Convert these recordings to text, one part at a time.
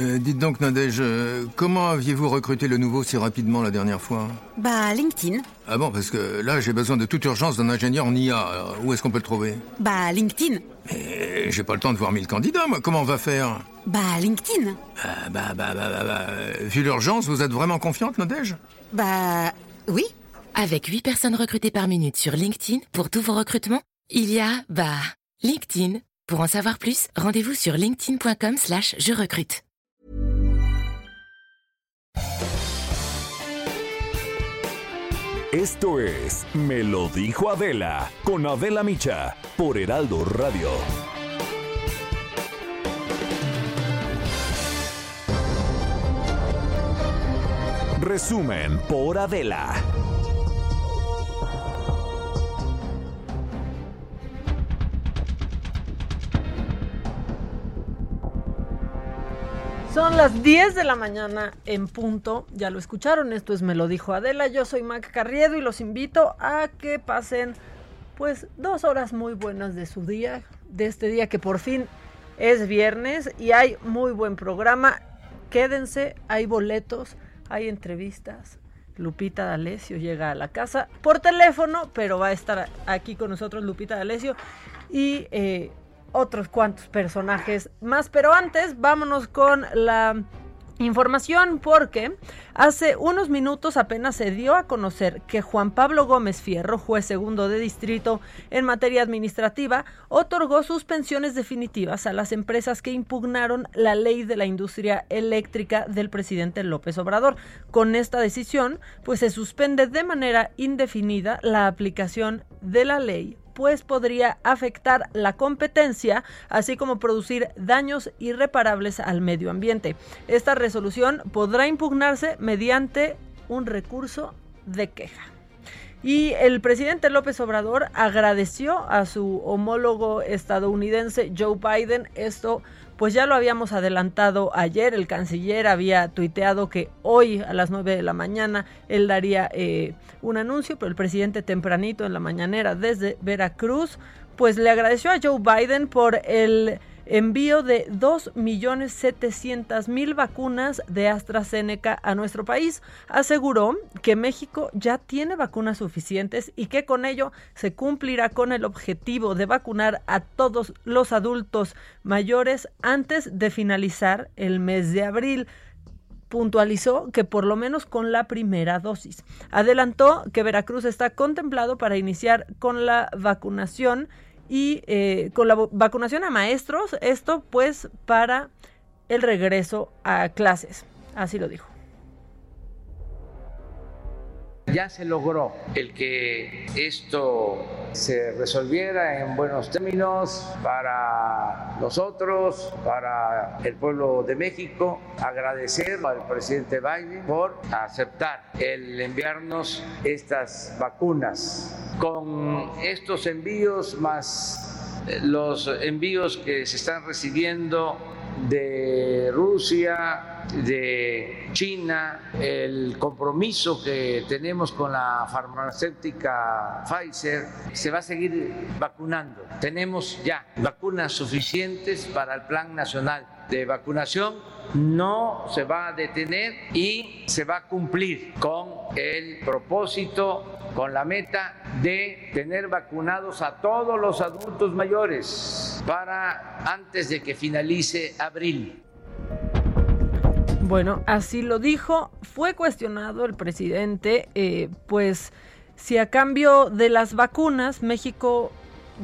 Euh, dites donc, Nadège, euh, comment aviez-vous recruté le nouveau si rapidement la dernière fois? Bah, LinkedIn. Ah bon, parce que là, j'ai besoin de toute urgence d'un ingénieur en IA. Alors, où est-ce qu'on peut le trouver? Bah, LinkedIn. Mais j'ai pas le temps de voir mille candidats, moi. Comment on va faire? Bah, LinkedIn. Ah, bah, bah, bah, bah, bah, euh, Vu l'urgence, vous êtes vraiment confiante, Nadège? Bah, oui. Avec 8 personnes recrutées par minute sur LinkedIn pour tous vos recrutements, il y a, bah, LinkedIn. Pour en savoir plus, rendez-vous sur linkedin.com slash je recrute. Esto es Me lo dijo Adela con Adela Micha por Heraldo Radio. Resumen por Adela. Son las 10 de la mañana en punto. Ya lo escucharon, esto es Me lo dijo Adela. Yo soy Mac Carriedo y los invito a que pasen pues dos horas muy buenas de su día, de este día que por fin es viernes y hay muy buen programa. Quédense, hay boletos, hay entrevistas. Lupita D'Alessio llega a la casa por teléfono, pero va a estar aquí con nosotros Lupita D'Alessio y eh, otros cuantos personajes más. Pero antes, vámonos con la información porque hace unos minutos apenas se dio a conocer que Juan Pablo Gómez Fierro, juez segundo de distrito en materia administrativa, otorgó suspensiones definitivas a las empresas que impugnaron la ley de la industria eléctrica del presidente López Obrador. Con esta decisión, pues se suspende de manera indefinida la aplicación de la ley pues podría afectar la competencia, así como producir daños irreparables al medio ambiente. Esta resolución podrá impugnarse mediante un recurso de queja. Y el presidente López Obrador agradeció a su homólogo estadounidense Joe Biden esto pues ya lo habíamos adelantado ayer, el canciller había tuiteado que hoy a las 9 de la mañana él daría eh, un anuncio, pero el presidente tempranito en la mañanera desde Veracruz, pues le agradeció a Joe Biden por el envío de 2.700.000 vacunas de AstraZeneca a nuestro país. Aseguró que México ya tiene vacunas suficientes y que con ello se cumplirá con el objetivo de vacunar a todos los adultos mayores antes de finalizar el mes de abril puntualizó que por lo menos con la primera dosis. Adelantó que Veracruz está contemplado para iniciar con la vacunación y eh, con la vacunación a maestros, esto pues para el regreso a clases. Así lo dijo. Ya se logró el que esto se resolviera en buenos términos para nosotros, para el pueblo de México. Agradecer al presidente Biden por aceptar el enviarnos estas vacunas. Con estos envíos más los envíos que se están recibiendo de Rusia, de China, el compromiso que tenemos con la farmacéutica Pfizer, se va a seguir vacunando. Tenemos ya vacunas suficientes para el Plan Nacional de Vacunación, no se va a detener y se va a cumplir con el propósito, con la meta de tener vacunados a todos los adultos mayores para antes de que finalice abril. Bueno, así lo dijo. Fue cuestionado el presidente, eh, pues si a cambio de las vacunas México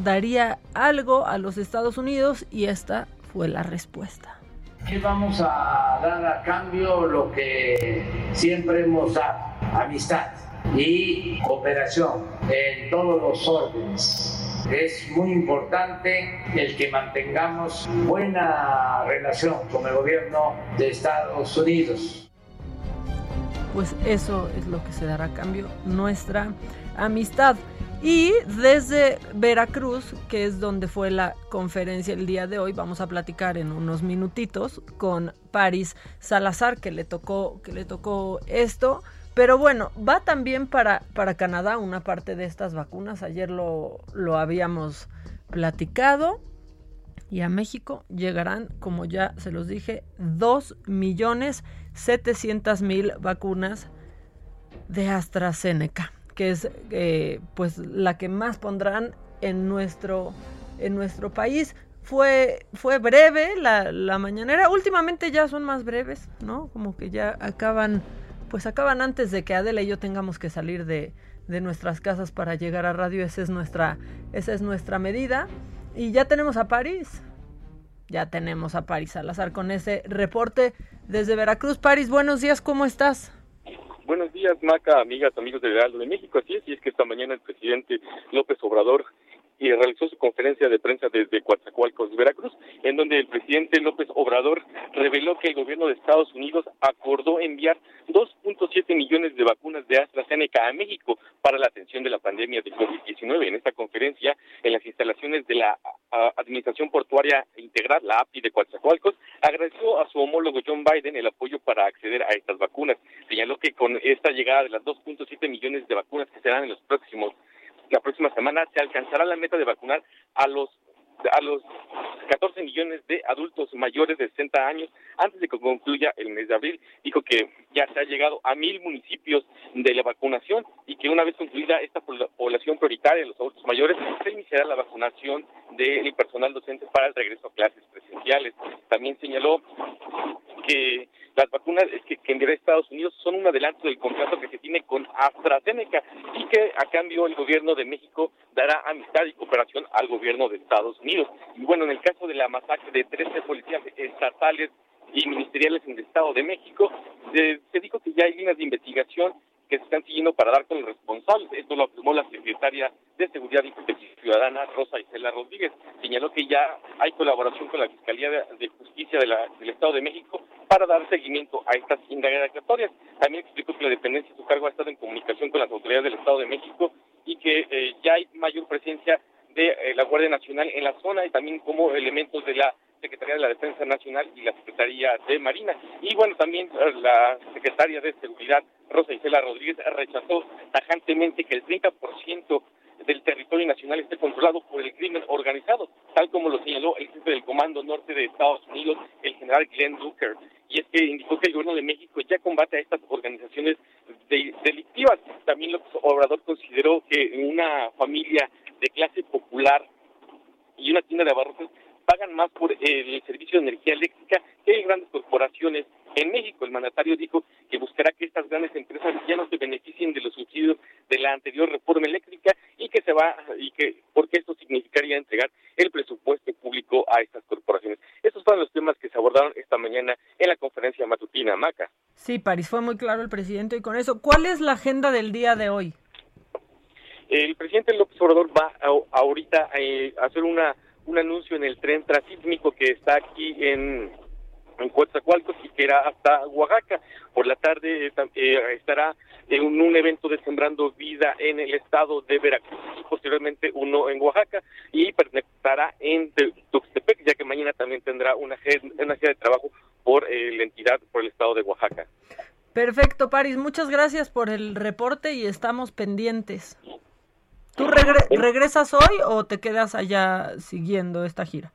daría algo a los Estados Unidos y esta fue la respuesta. ¿Qué vamos a dar a cambio lo que siempre hemos dado? Amistad y cooperación en todos los órdenes es muy importante el que mantengamos buena relación con el gobierno de Estados Unidos. Pues eso es lo que se dará a cambio, nuestra amistad. Y desde Veracruz, que es donde fue la conferencia el día de hoy, vamos a platicar en unos minutitos con Paris Salazar, que le tocó, que le tocó esto. Pero bueno, va también para, para Canadá una parte de estas vacunas. Ayer lo, lo habíamos platicado. Y a México llegarán, como ya se los dije, 2 millones 700 mil vacunas de AstraZeneca, que es eh, pues la que más pondrán en nuestro, en nuestro país. Fue, fue breve la, la mañanera, últimamente ya son más breves, ¿no? Como que ya acaban, pues acaban antes de que Adela y yo tengamos que salir de, de nuestras casas para llegar a radio, esa es nuestra, esa es nuestra medida. Y ya tenemos a París. Ya tenemos a París Salazar con ese reporte desde Veracruz. París, buenos días, ¿cómo estás? Buenos días, Maca, amigas, amigos del Heraldo de México. Así es, y es que esta mañana el presidente López Obrador y realizó su conferencia de prensa desde Coatzacoalcos, Veracruz, en donde el presidente López Obrador reveló que el gobierno de Estados Unidos acordó enviar 2.7 millones de vacunas de AstraZeneca a México para la atención de la pandemia de COVID-19. En esta conferencia, en las instalaciones de la Administración Portuaria Integral, la API de Coatzacoalcos, agradeció a su homólogo John Biden el apoyo para acceder a estas vacunas. Señaló que con esta llegada de las 2.7 millones de vacunas que serán en los próximos la próxima semana se alcanzará la meta de vacunar a los a los 14 millones de adultos mayores de 60 años antes de que concluya el mes de abril. Dijo que ya se ha llegado a mil municipios de la vacunación y que una vez concluida esta población prioritaria, los adultos mayores, se iniciará la vacunación del personal docente para el regreso a clases presenciales. También señaló que las vacunas que, que enviará Estados Unidos son un adelanto del contrato que se tiene con AstraZeneca y que a cambio el gobierno de México dará amistad y cooperación al gobierno de Estados Unidos. Y bueno, en el caso de la masacre de 13 policías estatales y ministeriales en el Estado de México, se, se dijo que ya hay líneas de investigación que se están siguiendo para dar con los responsables. Esto lo afirmó la secretaria de Seguridad y Protección Ciudadana, Rosa Isela Rodríguez. Señaló que ya hay colaboración con la Fiscalía de, Justicia de la, del Estado de México para dar seguimiento a estas indagatorias. También explicó que la dependencia de su cargo ha estado en comunicación con las autoridades del Estado de México y que eh, ya hay mayor presencia de eh, la Guardia Nacional en la zona y también como elementos de la Secretaría de la Defensa Nacional y la Secretaría de Marina. Y bueno, también eh, la Secretaria de Seguridad, Rosa Isela Rodríguez, rechazó tajantemente que el 30% del territorio nacional esté controlado por el crimen organizado, tal como lo señaló el jefe del Comando Norte de Estados Unidos, el general Glenn Duker. Y es que indicó que el gobierno de México ya combate a estas organizaciones delictivas. También López Obrador consideró que una familia de clase popular y una tienda de abarrotes pagan más por el servicio de energía eléctrica que grandes corporaciones. En México, el mandatario dijo que buscará que estas grandes empresas ya no se beneficien de los subsidios de la anterior reforma eléctrica y que se va y que porque esto significaría entregar el presupuesto público a estas corporaciones. Estos fueron los temas que se abordaron esta mañana en la conferencia matutina Maca. Sí, París fue muy claro el presidente y con eso, ¿cuál es la agenda del día de hoy? El presidente López Obrador va ahorita eh, a hacer una un anuncio en el tren transísmico que está aquí en, en Coatzacoalcos y que hasta Oaxaca. Por la tarde eh, eh, estará en un, evento de Sembrando Vida en el estado de Veracruz y posteriormente uno en Oaxaca y estará en Tuxtepec, ya que mañana también tendrá una, gira de trabajo por eh, la entidad, por el estado de Oaxaca. Perfecto, Paris. Muchas gracias por el reporte y estamos pendientes. ¿Tú regresas hoy o te quedas allá siguiendo esta gira?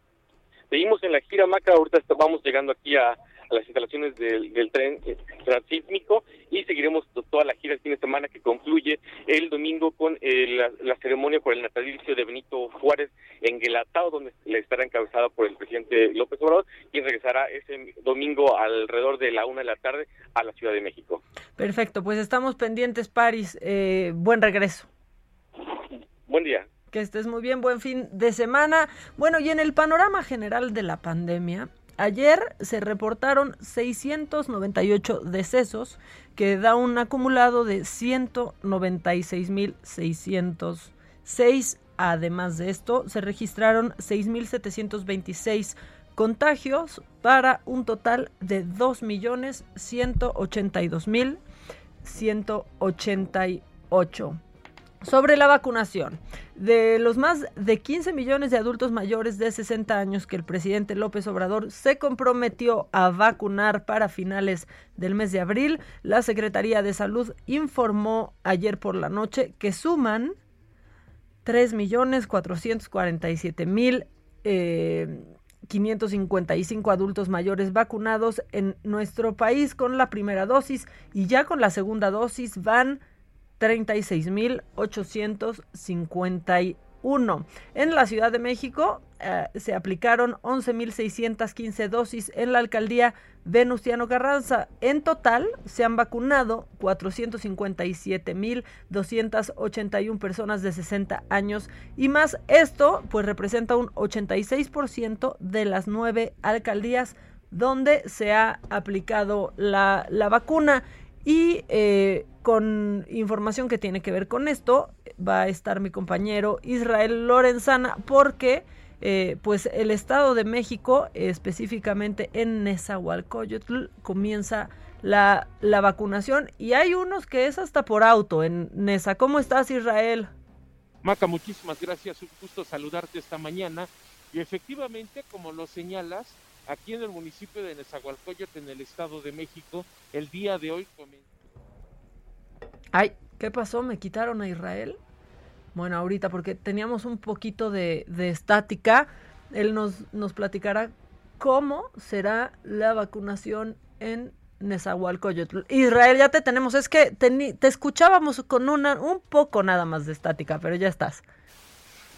Seguimos en la gira, Maca. Ahorita vamos llegando aquí a, las instalaciones del, tren eh, transísmico y seguiremos toda la gira el fin de semana que concluye el domingo con eh, la, ceremonia por el natalicio de Benito Juárez en Guelatao, donde le estará encabezada por el presidente López Obrador, y regresará ese domingo alrededor de la una de la tarde a la Ciudad de México. Perfecto, pues estamos pendientes, Paris. Eh, buen regreso. Buen día. Que estés muy bien, buen fin de semana. Bueno, y en el panorama general de la pandemia, ayer se reportaron 698 decesos, que da un acumulado de 196.606. Además de esto, se registraron 6.726 contagios para un total de 2.182.188. Sobre la vacunación, de los más de 15 millones de adultos mayores de 60 años que el presidente López Obrador se comprometió a vacunar para finales del mes de abril, la Secretaría de Salud informó ayer por la noche que suman 3 millones 447 mil eh, 555 adultos mayores vacunados en nuestro país con la primera dosis y ya con la segunda dosis van 36.851. En la Ciudad de México eh, se aplicaron 11.615 dosis en la alcaldía Venustiano Carranza. En total se han vacunado 457.281 personas de 60 años y más. Esto pues representa un 86% de las nueve alcaldías donde se ha aplicado la, la vacuna. Y eh, con información que tiene que ver con esto, va a estar mi compañero Israel Lorenzana, porque eh, pues el Estado de México, específicamente en Nezahualcóyotl, comienza la, la vacunación y hay unos que es hasta por auto en Neza. ¿Cómo estás, Israel? Maca, muchísimas gracias. Un gusto saludarte esta mañana. Y efectivamente, como lo señalas, aquí en el municipio de Nezahualcóyotl, en el Estado de México, el día de hoy comenzó. Ay, ¿qué pasó? ¿Me quitaron a Israel? Bueno, ahorita, porque teníamos un poquito de, de estática, él nos, nos platicará cómo será la vacunación en Nezahualcóyotl. Israel, ya te tenemos, es que te, te escuchábamos con una, un poco nada más de estática, pero ya estás.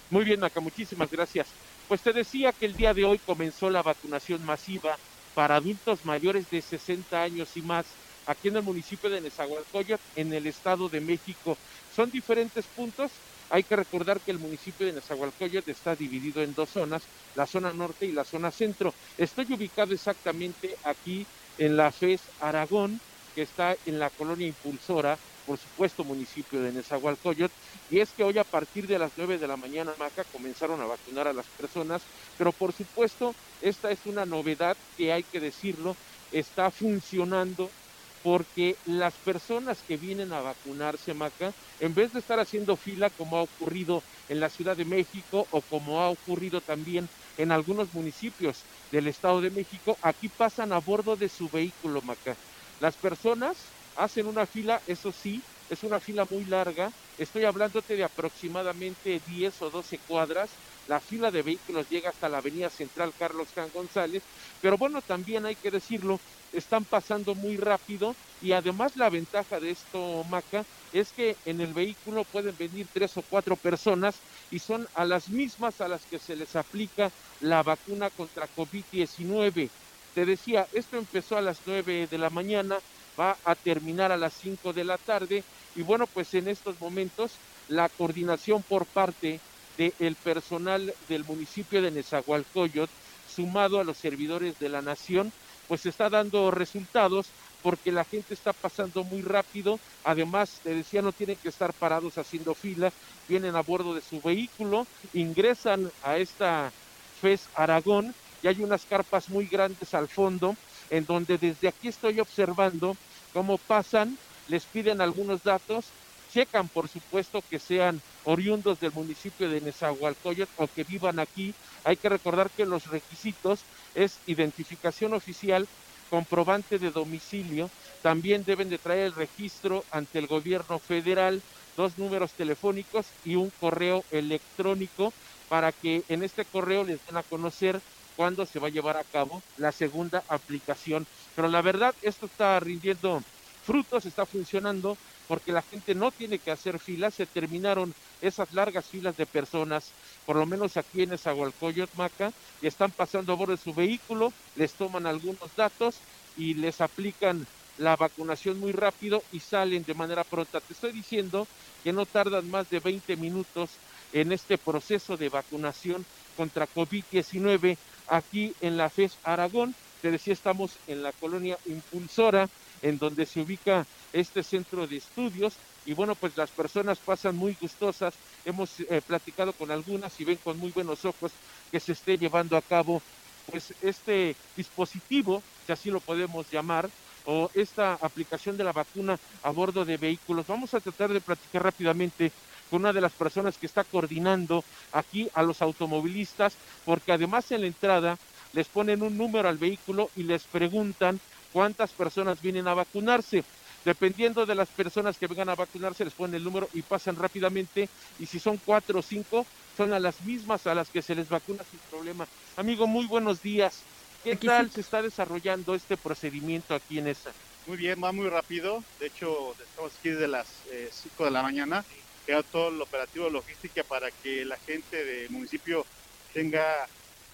Muy bien, Maca, muchísimas gracias. Pues te decía que el día de hoy comenzó la vacunación masiva para adultos mayores de 60 años y más aquí en el municipio de Nezahualcóyotl, en el Estado de México. Son diferentes puntos. Hay que recordar que el municipio de Nezahualcóyotl está dividido en dos zonas, la zona norte y la zona centro. Estoy ubicado exactamente aquí en la FES Aragón, que está en la colonia impulsora, por supuesto, municipio de Nezahualcóyotl, y es que hoy a partir de las 9 de la mañana, Maca, comenzaron a vacunar a las personas, pero por supuesto, esta es una novedad que hay que decirlo, está funcionando porque las personas que vienen a vacunarse, Maca, en vez de estar haciendo fila como ha ocurrido en la Ciudad de México o como ha ocurrido también en algunos municipios del Estado de México, aquí pasan a bordo de su vehículo, Maca. Las personas hacen una fila, eso sí, es una fila muy larga, estoy hablándote de aproximadamente 10 o 12 cuadras, la fila de vehículos llega hasta la avenida central Carlos Can González, pero bueno, también hay que decirlo, están pasando muy rápido y además la ventaja de esto, Maca, es que en el vehículo pueden venir tres o cuatro personas y son a las mismas a las que se les aplica la vacuna contra COVID-19. Te decía, esto empezó a las 9 de la mañana, va a terminar a las 5 de la tarde. Y bueno, pues en estos momentos la coordinación por parte del personal del municipio de Nezahualcóyotl, sumado a los servidores de la nación, pues está dando resultados porque la gente está pasando muy rápido, además, te decía, no tienen que estar parados haciendo fila, vienen a bordo de su vehículo, ingresan a esta FES Aragón y hay unas carpas muy grandes al fondo, en donde desde aquí estoy observando cómo pasan, les piden algunos datos, checan por supuesto que sean oriundos del municipio de Nezahualcóyotl o que vivan aquí. Hay que recordar que los requisitos es identificación oficial, comprobante de domicilio, también deben de traer el registro ante el gobierno federal, dos números telefónicos y un correo electrónico para que en este correo les den a conocer cuándo se va a llevar a cabo la segunda aplicación. Pero la verdad, esto está rindiendo frutos, está funcionando porque la gente no tiene que hacer filas, se terminaron esas largas filas de personas, por lo menos aquí en Esahualcoyot, Maca, y están pasando a bordo de su vehículo, les toman algunos datos y les aplican la vacunación muy rápido y salen de manera pronta. Te estoy diciendo que no tardan más de 20 minutos en este proceso de vacunación contra COVID-19 aquí en la FES Aragón. Te decía, estamos en la colonia impulsora, en donde se ubica este centro de estudios y bueno, pues las personas pasan muy gustosas. Hemos eh, platicado con algunas y ven con muy buenos ojos que se esté llevando a cabo pues este dispositivo, si así lo podemos llamar, o esta aplicación de la vacuna a bordo de vehículos. Vamos a tratar de platicar rápidamente con una de las personas que está coordinando aquí a los automovilistas, porque además en la entrada les ponen un número al vehículo y les preguntan cuántas personas vienen a vacunarse. Dependiendo de las personas que vengan a vacunarse, les ponen el número y pasan rápidamente. Y si son cuatro o cinco, son a las mismas a las que se les vacuna sin problema. Amigo, muy buenos días. ¿Qué tal se está desarrollando este procedimiento aquí en esa? Muy bien, va muy rápido. De hecho, estamos aquí desde las 5 eh, de la mañana. Queda todo el operativo logística para que la gente del municipio tenga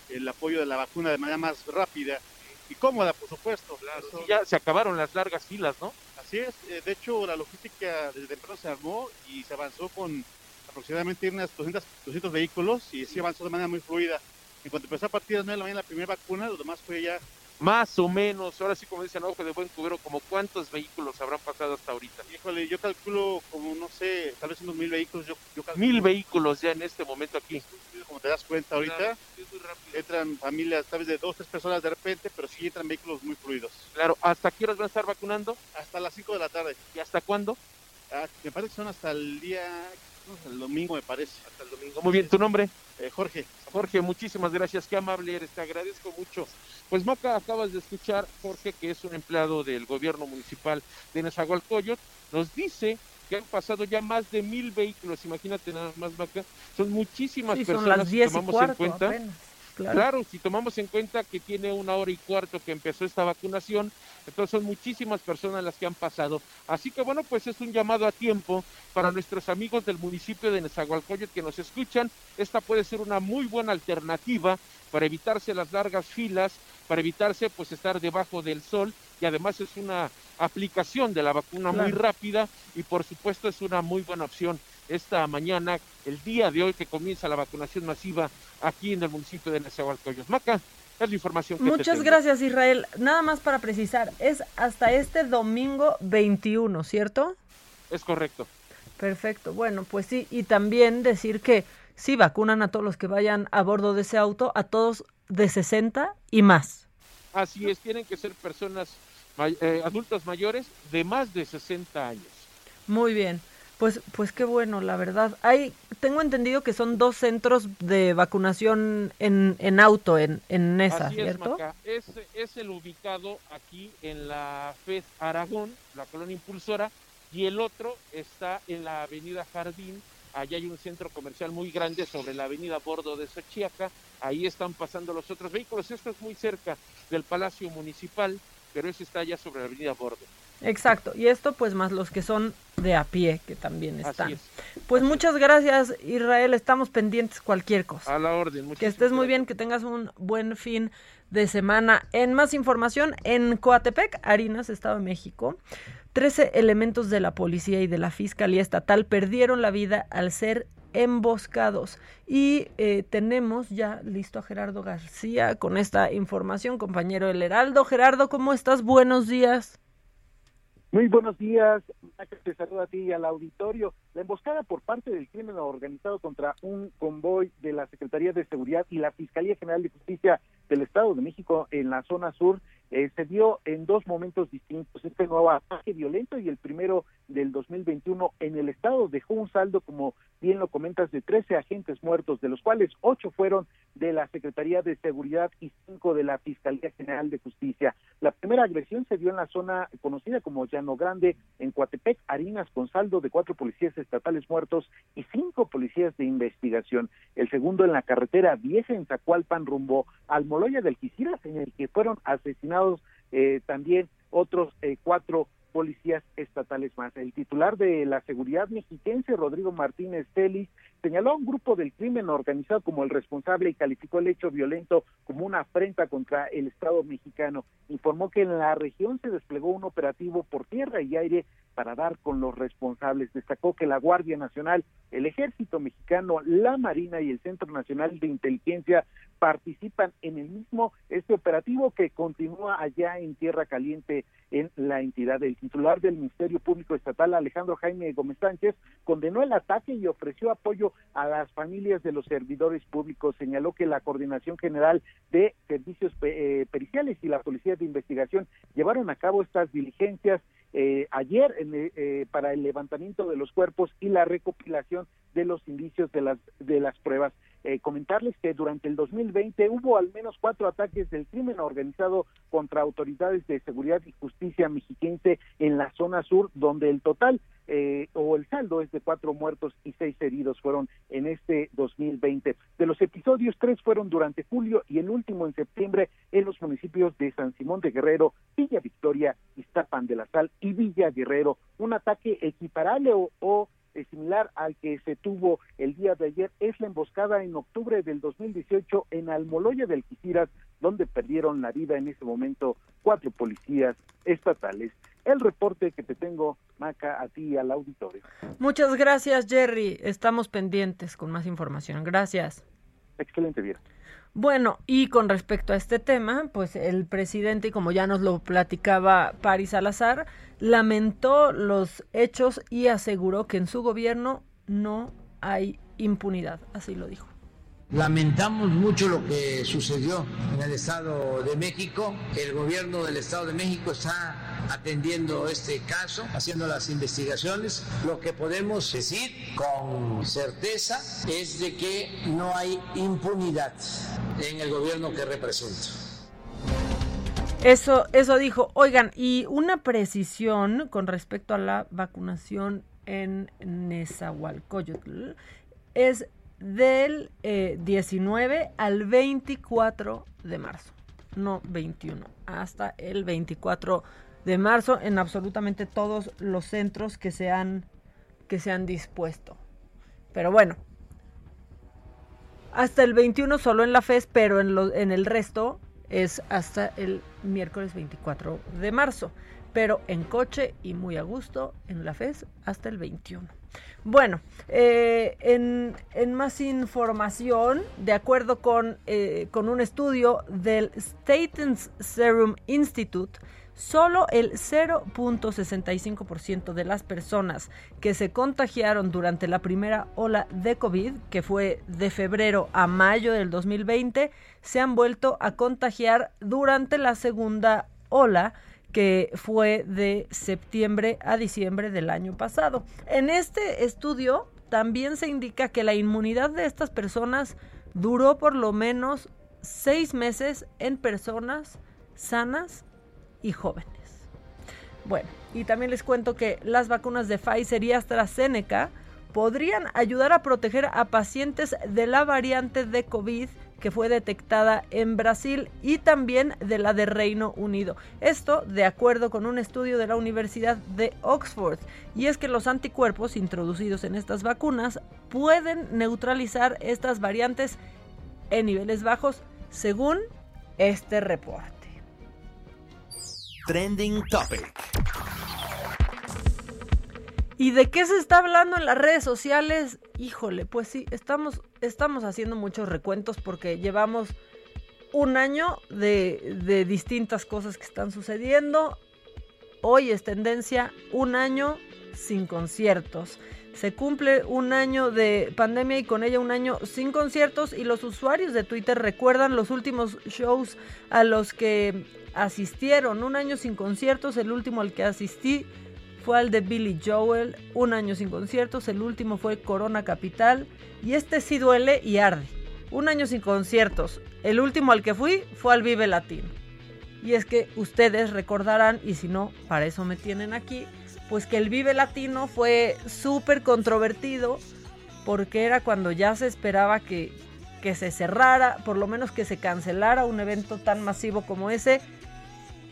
el apoyo de la vacuna de manera más rápida y cómoda, por supuesto. Ya se acabaron las largas filas, ¿no? Así es. Eh, de hecho, la logística desde temprano se armó y se avanzó con aproximadamente unas 200, 200 vehículos y sí avanzó de manera muy fluida. En cuanto empezó a partir de las 9 de la mañana la primera vacuna, lo demás fue ya más o menos, ahora sí como dicen, ojo de buen cubero, como cuántos vehículos habrán pasado hasta ahorita. Híjole, yo calculo como, no sé, tal vez unos mil vehículos. Yo, mil vehículos ya en este momento aquí. Como te das cuenta ahorita, entran familias tal vez de dos, tres personas de repente, pero sí entran vehículos muy fluidos. Claro, ¿hasta qué horas van a estar vacunando? Hasta las 5 de la tarde. ¿Y hasta cuándo? Ah, me parece que son hasta el día, el domingo me parece. Hasta el domingo. Muy bien, ¿tu nombre? Eh, Jorge. Jorge, muchísimas gracias, qué amable eres, te agradezco mucho. Pues Maca, acabas de escuchar, Jorge, que es un empleado del gobierno municipal de Nezahualcóyotl, nos dice que han pasado ya más de mil vehículos, imagínate nada más, Maca, son muchísimas personas que tomamos en cuenta. Claro. si tomamos en cuenta que tiene una hora y cuarto que empezó esta vacunación, entonces son muchísimas personas las que han pasado. Así que bueno, pues es un llamado a tiempo para nuestros amigos del municipio de Nezahualcóyotl que nos escuchan. Esta puede ser una muy buena alternativa para evitarse las largas filas, para evitarse pues estar debajo del sol y además es una aplicación de la vacuna muy rápida y por supuesto es una muy buena opción esta mañana, el día de hoy que comienza la vacunación masiva aquí en el municipio de Nezahualcóyotl. Maca, es la información que Muchas gracias, Israel. Nada más para precisar, es hasta este domingo 21, ¿cierto? Es correcto. Perfecto. Bueno, pues sí, y también decir que sí vacunan a todos los que vayan a bordo de ese auto, a todos de 60 y más. Así es, tienen que ser personas, eh, adultos mayores de más de 60 años. Muy bien. Pues, pues qué bueno, la verdad. Hay, tengo entendido que son dos centros de vacunación en, en auto, en, en esa, ¿cierto? Es, es, el ubicado aquí en la FED Aragón, la colonia impulsora, y el otro está en la avenida Jardín. Allá hay un centro comercial muy grande sobre la avenida Bordo de Xochiaca. Ahí están pasando los otros vehículos. Esto es muy cerca del Palacio Municipal, pero ese está allá sobre la avenida Bordo. Exacto, y esto pues más los que son de a pie, que también están. Pues muchas gracias Israel, estamos pendientes cualquier cosa. A la orden. Que estés muy bien, que tengas un buen fin de semana. En más información, en Coatepec, Harinas, Estado de México, 13 elementos de la policía y de la Fiscalía Estatal perdieron la vida al ser emboscados. Y eh, tenemos ya listo a Gerardo García con esta información, compañero del Heraldo. Gerardo, ¿cómo estás? Buenos días. Muy buenos días, te saludo a ti y al auditorio. La emboscada por parte del crimen organizado contra un convoy de la Secretaría de Seguridad y la Fiscalía General de Justicia del Estado de México en la zona sur eh, se dio en dos momentos distintos. Este nuevo ataque violento y el primero del 2021 en el estado dejó un saldo, como bien lo comentas, de 13 agentes muertos, de los cuales 8 fueron de la Secretaría de Seguridad y 5 de la Fiscalía General de Justicia. La primera agresión se dio en la zona conocida como Llano Grande, en Coatepec, Harinas, con saldo de cuatro policías estatales muertos y cinco policías de investigación. El segundo en la carretera vieja en Zacualpan rumbo al Moloya del Quisiras, en el que fueron asesinados eh, también otros eh, cuatro policías estatales más. El titular de la seguridad mexiquense, Rodrigo Martínez Telis, señaló a un grupo del crimen organizado como el responsable y calificó el hecho violento como una afrenta contra el Estado mexicano. Informó que en la región se desplegó un operativo por tierra y aire para dar con los responsables. Destacó que la Guardia Nacional, el Ejército Mexicano, la Marina y el Centro Nacional de Inteligencia participan en el mismo este operativo que continúa allá en Tierra Caliente en la entidad. El titular del Ministerio Público Estatal, Alejandro Jaime Gómez Sánchez, condenó el ataque y ofreció apoyo a las familias de los servidores públicos. Señaló que la Coordinación General de Servicios eh, Periciales y la Policía de Investigación llevaron a cabo estas diligencias eh, ayer eh, para el levantamiento de los cuerpos y la recopilación de los indicios de las de las pruebas. Eh, comentarles que durante el 2020 hubo al menos cuatro ataques del crimen organizado contra autoridades de seguridad y justicia mexiquense en la zona sur, donde el total eh, o el saldo es de cuatro muertos y seis heridos fueron en este 2020. De los episodios, tres fueron durante julio y el último en septiembre en los municipios de San Simón de Guerrero, Villa Victoria, Iztapan de la Sal y Villa Guerrero. Un ataque equiparable o, similar al que se tuvo el día de ayer es la emboscada en octubre del 2018 en Almoloya del Quisiras, donde perdieron la vida en ese momento cuatro policías estatales. El reporte que te tengo, Maca, a ti y al auditorio. Muchas gracias, Jerry. Estamos pendientes con más información. Gracias. Excelente día. Bueno, y con respecto a este tema, pues el presidente, como ya nos lo platicaba Paris Salazar, lamentó los hechos y aseguró que en su gobierno no hay impunidad, así lo dijo. Lamentamos mucho lo que sucedió en el Estado de México. El gobierno del Estado de México está atendiendo este caso, haciendo las investigaciones. Lo que podemos decir con certeza es de que no hay impunidad en el gobierno que represento. Eso, eso dijo. Oigan, y una precisión con respecto a la vacunación en Nezahualcóyotl es del 19 eh, al 24 de marzo, no 21, hasta el 24 de marzo en absolutamente todos los centros que se han, que se han dispuesto. Pero bueno, hasta el 21 solo en la FES, pero en, lo, en el resto es hasta el miércoles 24 de marzo. Pero en coche y muy a gusto en la FES hasta el 21. Bueno, eh, en, en, más información, de acuerdo con, eh, con un estudio del Statens Serum Institute, solo el 0.65% de las personas que se contagiaron durante la primera ola de COVID, que fue de febrero a mayo del 2020, se han vuelto a contagiar durante la segunda ola que fue de septiembre a diciembre del año pasado. En este estudio también se indica que la inmunidad de estas personas duró por lo menos seis meses en personas sanas y jóvenes. Bueno, y también les cuento que las vacunas de Pfizer y AstraZeneca podrían ayudar a proteger a pacientes de la variante de COVID que fue detectada en Brasil y también de la de Reino Unido. Esto de acuerdo con un estudio de la Universidad de Oxford. Y es que los anticuerpos introducidos en estas vacunas pueden neutralizar estas variantes en niveles bajos según este reporte. Trending Topic. ¿Y de qué se está hablando en las redes sociales? Híjole, pues sí, estamos, estamos haciendo muchos recuentos porque llevamos un año de, de distintas cosas que están sucediendo. Hoy es tendencia un año sin conciertos. Se cumple un año de pandemia y con ella un año sin conciertos y los usuarios de Twitter recuerdan los últimos shows a los que asistieron. Un año sin conciertos, el último al que asistí fue al de Billy Joel, un año sin conciertos, el último fue Corona Capital y este sí duele y arde. Un año sin conciertos, el último al que fui fue al Vive Latino. Y es que ustedes recordarán, y si no, para eso me tienen aquí, pues que el Vive Latino fue súper controvertido porque era cuando ya se esperaba que, que se cerrara, por lo menos que se cancelara un evento tan masivo como ese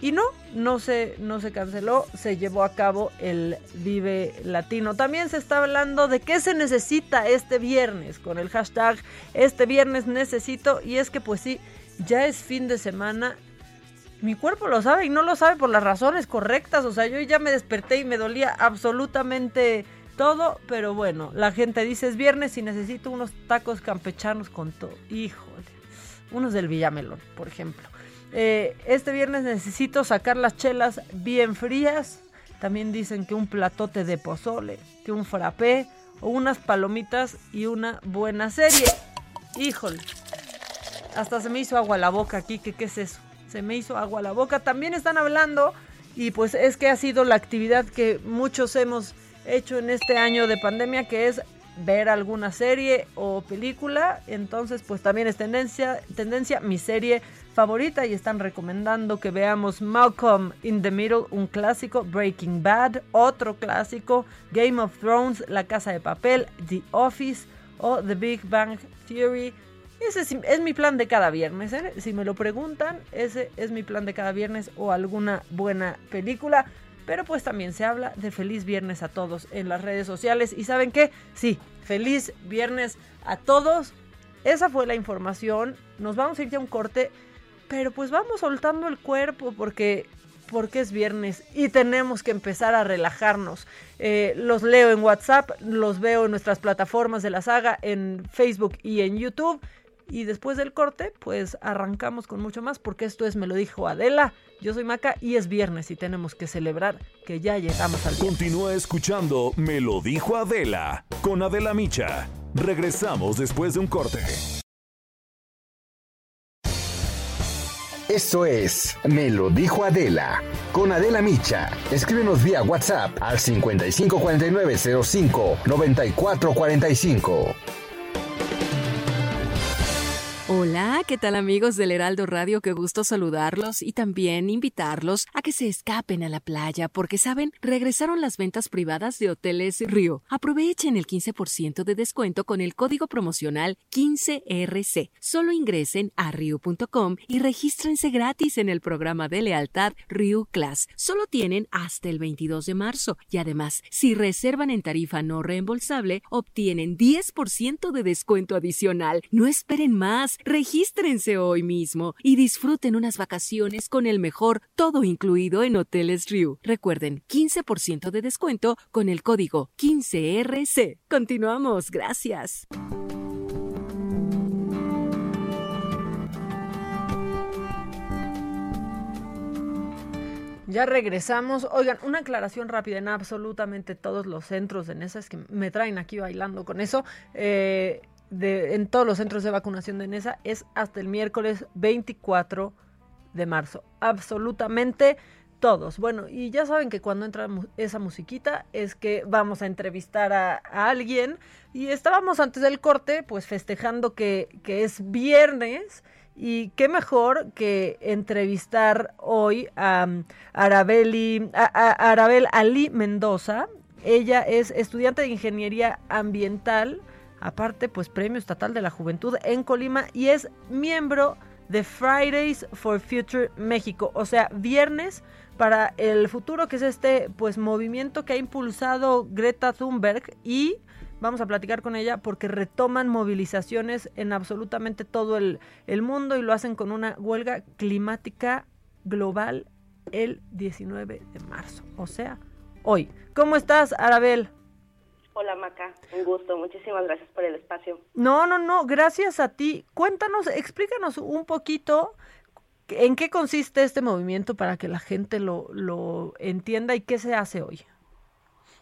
y no, no se, no se canceló, se llevó a cabo el Vive Latino. También se está hablando de qué se necesita este viernes con el hashtag este viernes necesito. Y es que pues sí, ya es fin de semana. Mi cuerpo lo sabe y no lo sabe por las razones correctas. O sea, yo ya me desperté y me dolía absolutamente todo. Pero bueno, la gente dice es viernes y necesito unos tacos campechanos con todo. Híjole. Unos del Villamelón, por ejemplo. Eh, este viernes necesito sacar las chelas bien frías. También dicen que un platote de pozole, que un frappé o unas palomitas y una buena serie. Híjole. Hasta se me hizo agua la boca aquí, que qué es eso. Se me hizo agua la boca. También están hablando y pues es que ha sido la actividad que muchos hemos hecho en este año de pandemia, que es ver alguna serie o película, entonces pues también es tendencia, tendencia mi serie favorita y están recomendando que veamos Malcolm in the Middle, un clásico, Breaking Bad, otro clásico, Game of Thrones, La Casa de Papel, The Office o The Big Bang Theory. Ese es, mi plan de cada viernes, ¿eh? si me lo preguntan, ese es mi plan de cada viernes o alguna buena película. Pero pues también se habla de feliz viernes a todos en las redes sociales. ¿Y saben qué? Sí, feliz viernes a todos. Esa fue la información. Nos vamos a ir ya a un corte. Pero pues vamos soltando el cuerpo porque, porque es viernes y tenemos que empezar a relajarnos. Eh, los leo en WhatsApp, los veo en nuestras plataformas de la saga, en Facebook y en YouTube. Y después del corte, pues arrancamos con mucho más porque esto es Me lo dijo Adela. Yo soy Maca y es viernes y tenemos que celebrar que ya llegamos al viernes. Continúa escuchando Me lo dijo Adela con Adela Micha. Regresamos después de un corte. Esto es Me lo dijo Adela con Adela Micha. Escríbenos vía WhatsApp al 554905 9445. Hola, ¿qué tal amigos del Heraldo Radio? Qué gusto saludarlos y también invitarlos a que se escapen a la playa porque, saben, regresaron las ventas privadas de Hoteles Río. Aprovechen el 15% de descuento con el código promocional 15RC. Solo ingresen a rio.com y regístrense gratis en el programa de lealtad Rio Class. Solo tienen hasta el 22 de marzo y además, si reservan en tarifa no reembolsable, obtienen 10% de descuento adicional. No esperen más. Regístrense hoy mismo y disfruten unas vacaciones con el mejor todo incluido en Hoteles Riu. Recuerden, 15% de descuento con el código 15RC. Continuamos, gracias. Ya regresamos. Oigan, una aclaración rápida en absolutamente todos los centros de NESA. Es que me traen aquí bailando con eso. Eh, en todos los centros de vacunación de NESA es hasta el miércoles 24 de marzo. Absolutamente todos. Bueno, y ya saben que cuando entra esa musiquita es que vamos a entrevistar a, alguien. Y estábamos antes del corte, pues festejando que, que es viernes. Y qué mejor que entrevistar hoy a, Arabeli, a, a Arabel Ali Mendoza. Ella es estudiante de Ingeniería Ambiental aparte pues Premio Estatal de la Juventud en Colima y es miembro de Fridays for Future México, o sea, viernes para el futuro, que es este pues movimiento que ha impulsado Greta Thunberg y vamos a platicar con ella porque retoman movilizaciones en absolutamente todo el, el mundo y lo hacen con una huelga climática global el 19 de marzo, o sea, hoy. ¿Cómo estás, Arabel? Hola Maca, un gusto, muchísimas gracias por el espacio. No, no, no, gracias a ti. Cuéntanos, explícanos un poquito en qué consiste este movimiento para que la gente lo, lo entienda y qué se hace hoy.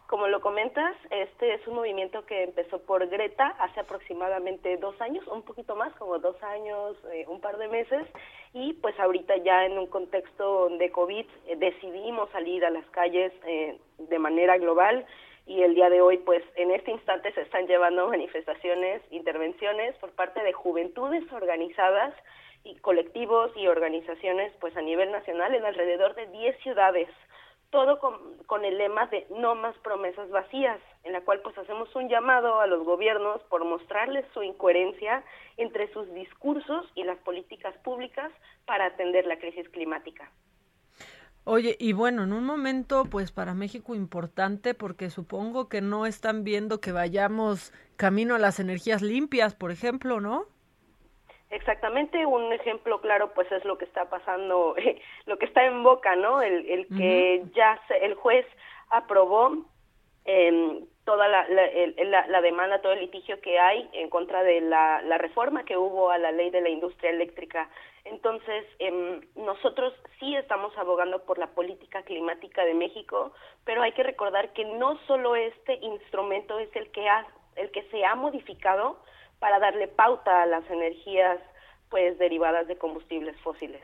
Como lo comentas, este es un movimiento que empezó por Greta hace aproximadamente dos años, un poquito más, como dos años, eh, un par de meses, y pues ahorita ya en un contexto de COVID eh, decidimos salir a las calles eh, de manera global y el día de hoy, pues en este instante se están llevando manifestaciones, intervenciones por parte de juventudes organizadas y colectivos y organizaciones pues a nivel nacional en alrededor de 10 ciudades, todo con, el lema de no más promesas vacías, en la cual pues hacemos un llamado a los gobiernos por mostrarles su incoherencia entre sus discursos y las políticas públicas para atender la crisis climática. Oye, y bueno, en un momento, pues para México importante, porque supongo que no están viendo que vayamos camino a las energías limpias, por ejemplo, ¿no? Exactamente, un ejemplo claro, pues es lo que está pasando, lo que está en boca, ¿no? El, el que ya se, el juez aprobó eh, toda la, la, la, demanda, todo el litigio que hay en contra de la, la reforma que hubo a la ley de la industria eléctrica. Entonces, eh, nosotros sí estamos abogando por la política climática de México, pero hay que recordar que no solo este instrumento es el que, ha, el que se ha modificado para darle pauta a las energías pues derivadas de combustibles fósiles.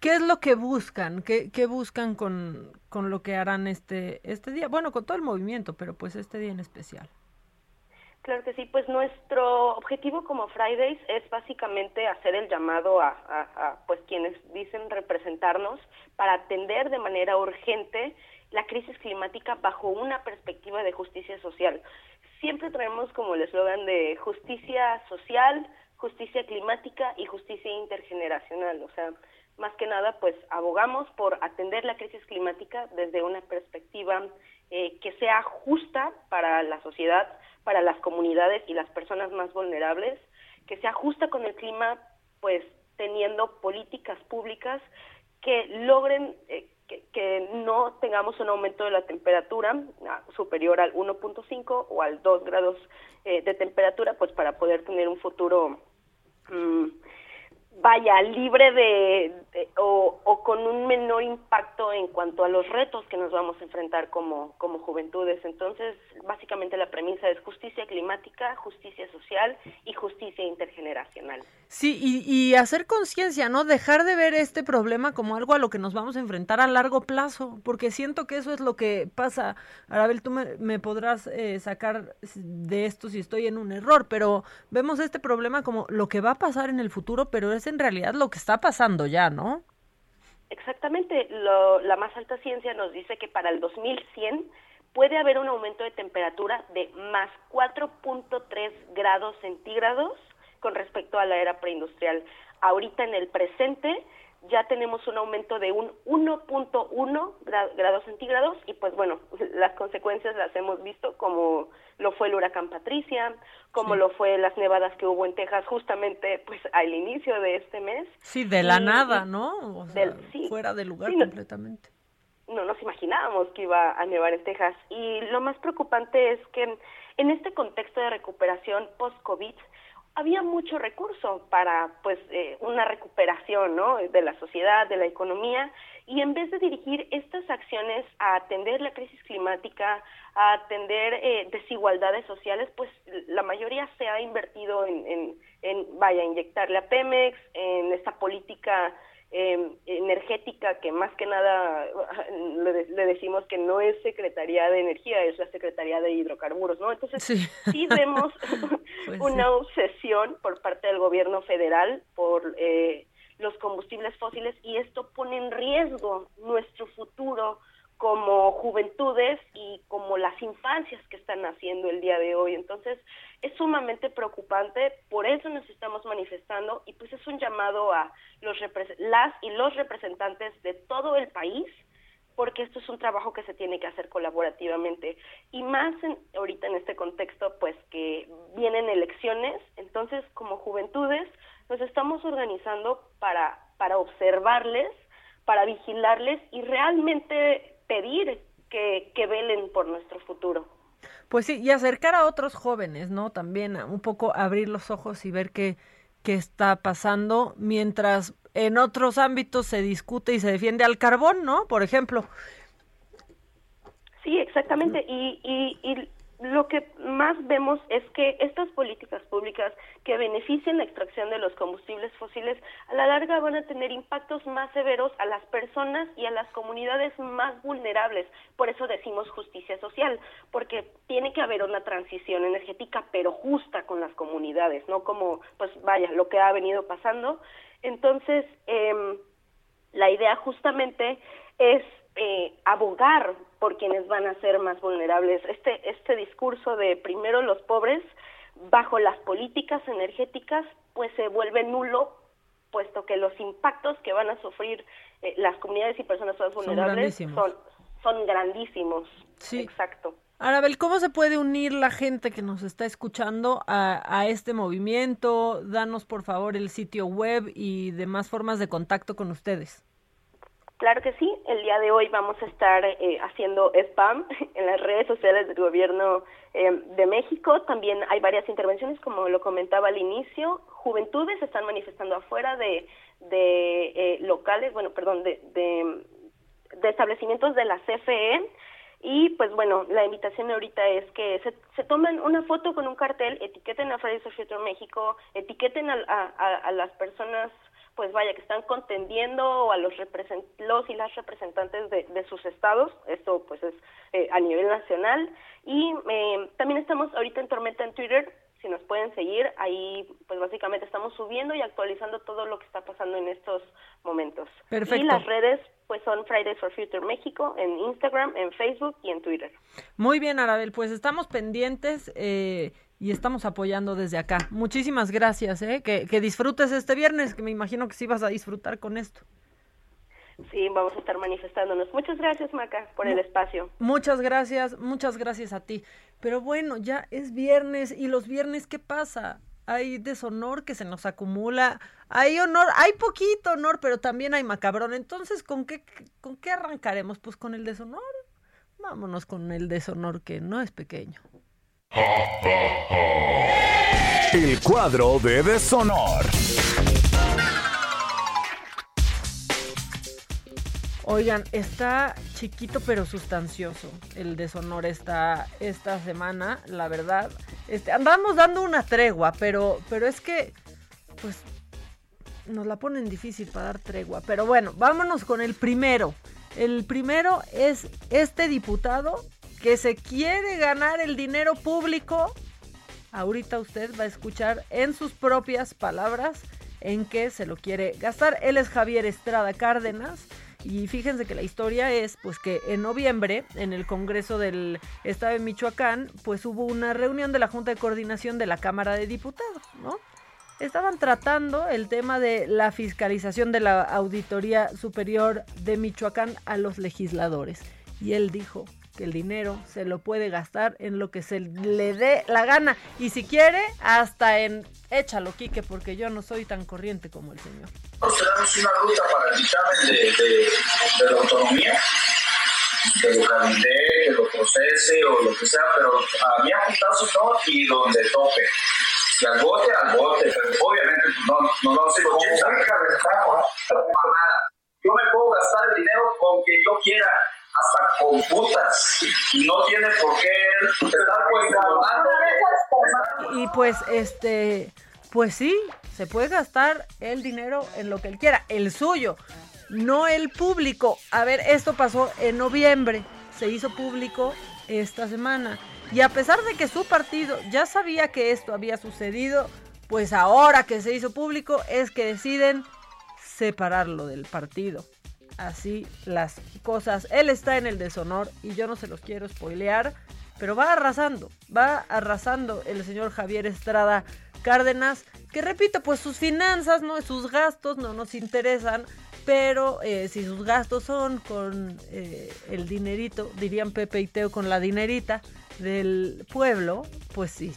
¿Qué es lo que buscan? ¿Qué, qué buscan con, con, lo que harán este, este día? Bueno, con todo el movimiento, pero pues este día en especial. Claro que sí, pues nuestro objetivo como Fridays es básicamente hacer el llamado a, pues quienes dicen representarnos para atender de manera urgente la crisis climática bajo una perspectiva de justicia social. Siempre traemos como el eslogan de justicia social, justicia climática y justicia intergeneracional, o sea, más que nada pues abogamos por atender la crisis climática desde una perspectiva eh, que sea justa para la sociedad, para las comunidades y las personas más vulnerables, que sea justa con el clima, pues teniendo políticas públicas que logren eh, que, no tengamos un aumento de la temperatura ah, superior al 1.5 o al 2 grados eh, de temperatura, pues para poder tener un futuro mm, vaya, libre de, o, o, con un menor impacto en cuanto a los retos que nos vamos a enfrentar como, como juventudes. Entonces, básicamente la premisa es justicia climática, justicia social y justicia intergeneracional. Sí, y, y hacer conciencia, ¿no? Dejar de ver este problema como algo a lo que nos vamos a enfrentar a largo plazo, porque siento que eso es lo que pasa. Arabel, tú me, me podrás eh, sacar de esto si estoy en un error, pero vemos este problema como lo que va a pasar en el futuro, pero es en realidad lo que está pasando ya, ¿no? Exactamente. Lo, la más alta ciencia nos dice que para el 2100 puede haber un aumento de temperatura de más 4.3 grados centígrados con respecto a la era preindustrial. Ahorita en el presente ya tenemos un aumento de un 1.1 grados centígrados y pues bueno, las consecuencias las hemos visto como lo fue el huracán Patricia, como lo fue las nevadas que hubo en Texas justamente pues al inicio de este mes. Sí, de la nada, ¿no? fuera de lugar completamente. No, no nos imaginábamos que iba a nevar en Texas y lo más preocupante es que en este contexto de recuperación post-COVID había mucho recurso para pues eh, una recuperación ¿no? de la sociedad, de la economía, y en vez de dirigir estas acciones a atender la crisis climática, a atender eh, desigualdades sociales, pues la mayoría se ha invertido en, en, en, vaya, inyectarle a Pemex, en esta política eh, energética que más que nada le, decimos que no es Secretaría de Energía, es la Secretaría de Hidrocarburos, ¿no? Entonces sí, vemos pues una obsesión por parte del gobierno federal por eh, los combustibles fósiles y esto pone en riesgo nuestro futuro como juventudes y como las infancias que están naciendo el día de hoy. Entonces, es sumamente preocupante, por eso nos estamos manifestando y pues es un llamado a los las y los representantes de todo el país porque esto es un trabajo que se tiene que hacer colaborativamente y más ahorita en este contexto pues que vienen elecciones, entonces como juventudes nos estamos organizando para para observarles, para vigilarles y realmente pedir que, que velen por nuestro futuro. Pues sí, y acercar a otros jóvenes, ¿no? También un poco abrir los ojos y ver qué, qué está pasando, mientras en otros ámbitos se discute y se defiende al carbón, ¿no? Por ejemplo. Sí, exactamente. Y, y, y lo que más vemos es que estas políticas públicas que benefician la extracción de los combustibles fósiles a la larga van a tener impactos más severos a las personas y a las comunidades más vulnerables. Por eso decimos justicia social, porque tiene que haber una transición energética pero justa con las comunidades, no como, pues vaya, lo que ha venido pasando. Entonces, eh, la idea justamente es eh, abogar por quienes van a ser más vulnerables. Este, este discurso de primero los pobres, bajo las políticas energéticas, pues se vuelve nulo, puesto que los impactos que van a sufrir eh, las comunidades y personas más vulnerables son, son, grandísimos. Sí. Exacto. Arabel, ¿cómo se puede unir la gente que nos está escuchando a, a, este movimiento? Danos, por favor, el sitio web y demás formas de contacto con ustedes. Claro que sí, el día de hoy vamos a estar eh, haciendo spam en las redes sociales del gobierno eh, de México. También hay varias intervenciones, como lo comentaba al inicio. Juventudes están manifestando afuera de, de eh, locales, bueno, perdón, de, de, de, establecimientos de la CFE. Y pues bueno, la invitación ahorita es que se, se tomen una foto con un cartel, etiqueten a Fridays for Future México, etiqueten a, a, a las personas pues vaya, que están contendiendo a los, represent los y las representantes de, de sus estados, esto pues es eh, a nivel nacional, y eh, también estamos ahorita en Tormenta en Twitter, si nos pueden seguir, ahí pues básicamente estamos subiendo y actualizando todo lo que está pasando en estos momentos. Perfecto. Y las redes pues son Fridays for Future México en Instagram, en Facebook y en Twitter. Muy bien, Arabel, pues estamos pendientes eh, y estamos apoyando desde acá. Muchísimas gracias, ¿eh? Que, que disfrutes este viernes, que me imagino que sí vas a disfrutar con esto. Sí, vamos a estar manifestándonos. Muchas gracias, Maca, por el espacio. Muchas gracias, muchas gracias a ti. Pero bueno, ya es viernes y los viernes, ¿qué pasa? Hay deshonor que se nos acumula, hay honor, hay poquito honor, pero también hay macabrón. Entonces, ¿con qué, ¿con qué arrancaremos? Pues con el deshonor. Vámonos con el deshonor que no es pequeño. El cuadro de deshonor. Oigan, está chiquito pero sustancioso el deshonor esta, esta semana, la verdad. Este, andamos dando una tregua, pero, pero es que, pues, nos la ponen difícil para dar tregua. Pero bueno, vámonos con el primero. El primero es este diputado que se quiere ganar el dinero público. Ahorita usted va a escuchar en sus propias palabras en qué se lo quiere gastar. Él es Javier Estrada Cárdenas. Y fíjense que la historia es pues que en noviembre en el Congreso del Estado de Michoacán pues hubo una reunión de la Junta de Coordinación de la Cámara de Diputados, ¿no? Estaban tratando el tema de la fiscalización de la Auditoría Superior de Michoacán a los legisladores. Y él dijo que el dinero se lo puede gastar en lo que se le dé la gana. Y si quiere, hasta en échalo, Quique, porque yo no soy tan corriente como el señor. Tenemos una ruta para el dictamen de, de, de la autonomía, que lo candidate, que lo procese o lo que sea, pero a mí apuntazo no y donde tope. Si al bote, al bote, pero obviamente no, no lo hace con Yo me puedo gastar el dinero con quien yo quiera, hasta con putas, y no tiene por qué estar Y pues, este, pues sí, se puede gastar el dinero en lo que él quiera, el suyo, no el público. A ver, esto pasó en noviembre, se hizo público esta semana. Y a pesar de que su partido ya sabía que esto había sucedido, pues ahora que se hizo público es que deciden separarlo del partido. Así las cosas. Él está en el deshonor y yo no se los quiero spoilear, pero va arrasando, va arrasando el señor Javier Estrada Cárdenas, que repito, pues sus finanzas, no sus gastos no nos interesan, pero eh, si sus gastos son con eh, el dinerito, dirían Pepe y Teo, con la dinerita del pueblo, pues sí,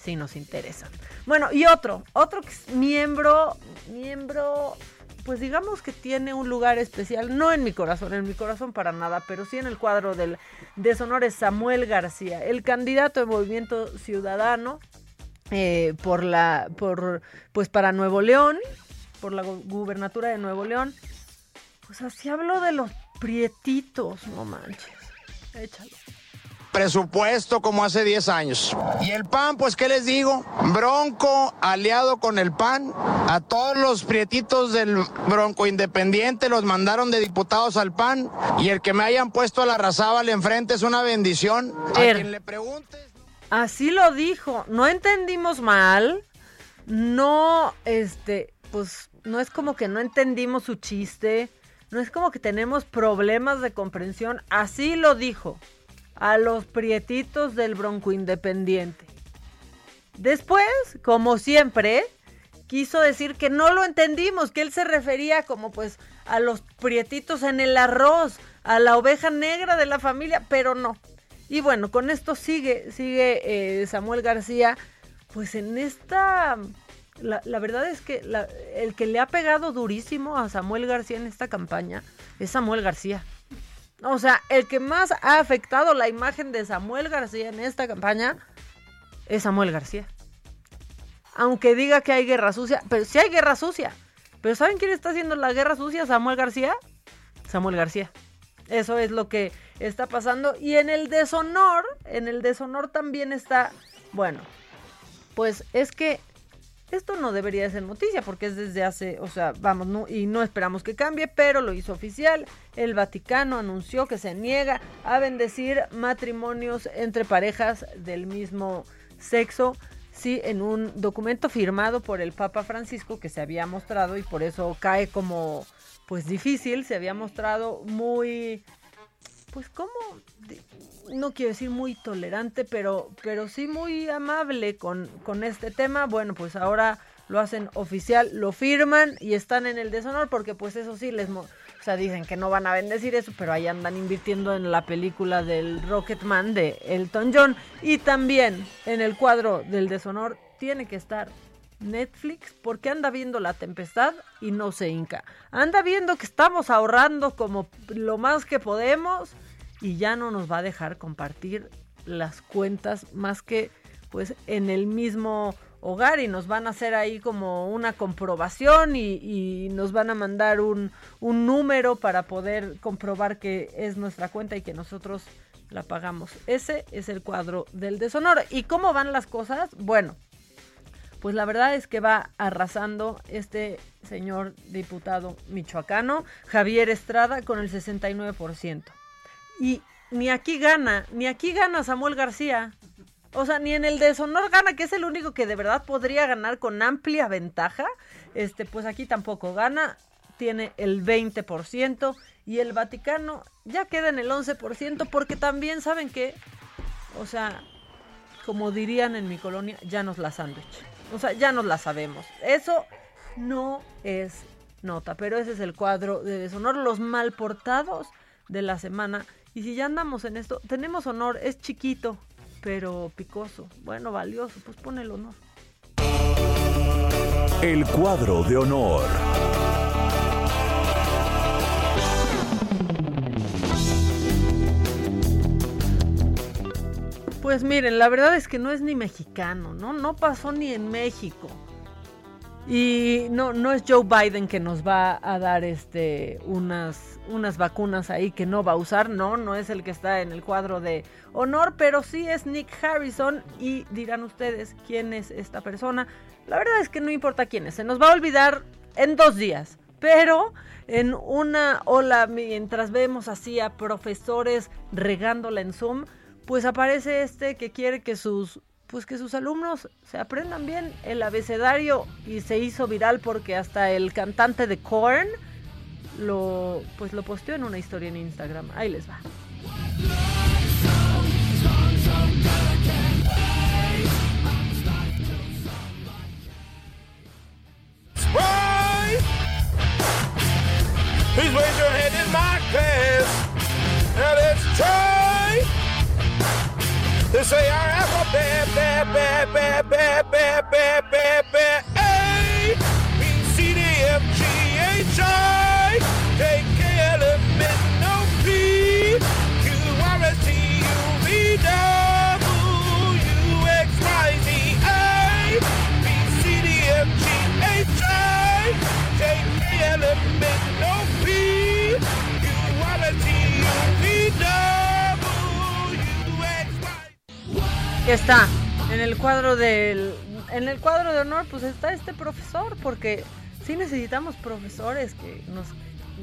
sí nos interesan. Bueno, y otro, otro miembro, miembro, pues digamos que tiene un lugar especial, no en mi corazón, en mi corazón para nada, pero sí en el cuadro del deshonor es Samuel García, el candidato de Movimiento Ciudadano eh, por la, por, pues para Nuevo León, por la gubernatura de Nuevo León. Pues así hablo de los prietitos, no manches. Échalo. Presupuesto como hace 10 años. Y el PAN, pues, ¿qué les digo? Bronco aliado con el PAN. A todos los prietitos del Bronco Independiente los mandaron de diputados al PAN. Y el que me hayan puesto a la razábal enfrente es una bendición. A Er. quien le pregunte. Así lo dijo. No entendimos mal. No, este, pues no es como que no entendimos su chiste. No es como que tenemos problemas de comprensión. Así lo dijo. A los prietitos del Bronco Independiente. Después, como siempre, quiso decir que no lo entendimos, que él se refería como pues a los prietitos en el arroz, a la oveja negra de la familia, pero no. Y bueno, con esto sigue, sigue eh, Samuel García, pues en esta... La, verdad es que el que le ha pegado durísimo a Samuel García en esta campaña es Samuel García. O sea, el que más ha afectado la imagen de Samuel García en esta campaña es Samuel García. Aunque diga que hay guerra sucia, pero sí hay guerra sucia. Pero ¿saben quién está haciendo la guerra sucia? Samuel García. Samuel García. Eso es lo que está pasando. Y en el deshonor, en el deshonor también está, bueno, pues es que esto no debería de ser noticia porque es desde hace, o sea, vamos, y no esperamos que cambie, pero lo hizo oficial. El Vaticano anunció que se niega a bendecir matrimonios entre parejas del mismo sexo. Sí, en un documento firmado por el Papa Francisco que se había mostrado y por eso cae como pues difícil, se había mostrado muy pues como no quiero decir muy tolerante, pero, pero sí muy amable con, con este tema. Bueno, pues ahora lo hacen oficial, lo firman y están en el deshonor porque pues eso sí les... o sea, dicen que no van a bendecir eso, pero ahí andan invirtiendo en la película del Rocketman de Elton John. Y también en el cuadro del deshonor tiene que estar Netflix porque anda viendo la tempestad y no se hinca. Anda viendo que estamos ahorrando como lo más que podemos y ya no nos va a dejar compartir las cuentas más que pues en el mismo hogar y nos van a hacer ahí como una comprobación y, nos van a mandar un, un, número para poder comprobar que es nuestra cuenta y que nosotros la pagamos. Ese es el cuadro del deshonor. ¿Y cómo van las cosas? Bueno, pues la verdad es que va arrasando este señor diputado michoacano, Javier Estrada, con el 69%. Y ni aquí gana, ni aquí gana Samuel García. O sea, ni en el deshonor gana, que es el único que de verdad podría ganar con amplia ventaja. Este, pues aquí tampoco gana, tiene el 20% y el Vaticano ya queda en el 11% porque también saben que, o sea, como dirían en mi colonia, ya nos la sándwich. O sea, ya nos la sabemos. Eso no es nota, pero ese es el cuadro de deshonor, los mal portados de la semana y si ya andamos en esto, tenemos honor, es chiquito, pero picoso. Bueno, valioso, pues pone el honor. El cuadro de honor. Pues miren, la verdad es que no es ni mexicano, ¿no? No pasó ni en México. Y no, no es Joe Biden que nos va a dar este unas, unas vacunas ahí que no va a usar, no, no es el que está en el cuadro de honor, pero sí es Nick Harrison y dirán ustedes quién es esta persona. La verdad es que no importa quién es, se nos va a olvidar en dos días, pero en una ola mientras vemos así a profesores regándola en Zoom, pues aparece este que quiere que sus pues que sus alumnos se aprendan bien el abecedario y se hizo viral porque hasta el cantante de Korn lo pues lo posteó en una historia en Instagram. Ahí les va. Please raise your hand in my class. To say our alphabet, bad, bad, bad, bad, bad, bad, bad, bad, A, B, C, D, F, G, H, I, está en el cuadro del en el cuadro de honor pues está este profesor porque sí necesitamos profesores que nos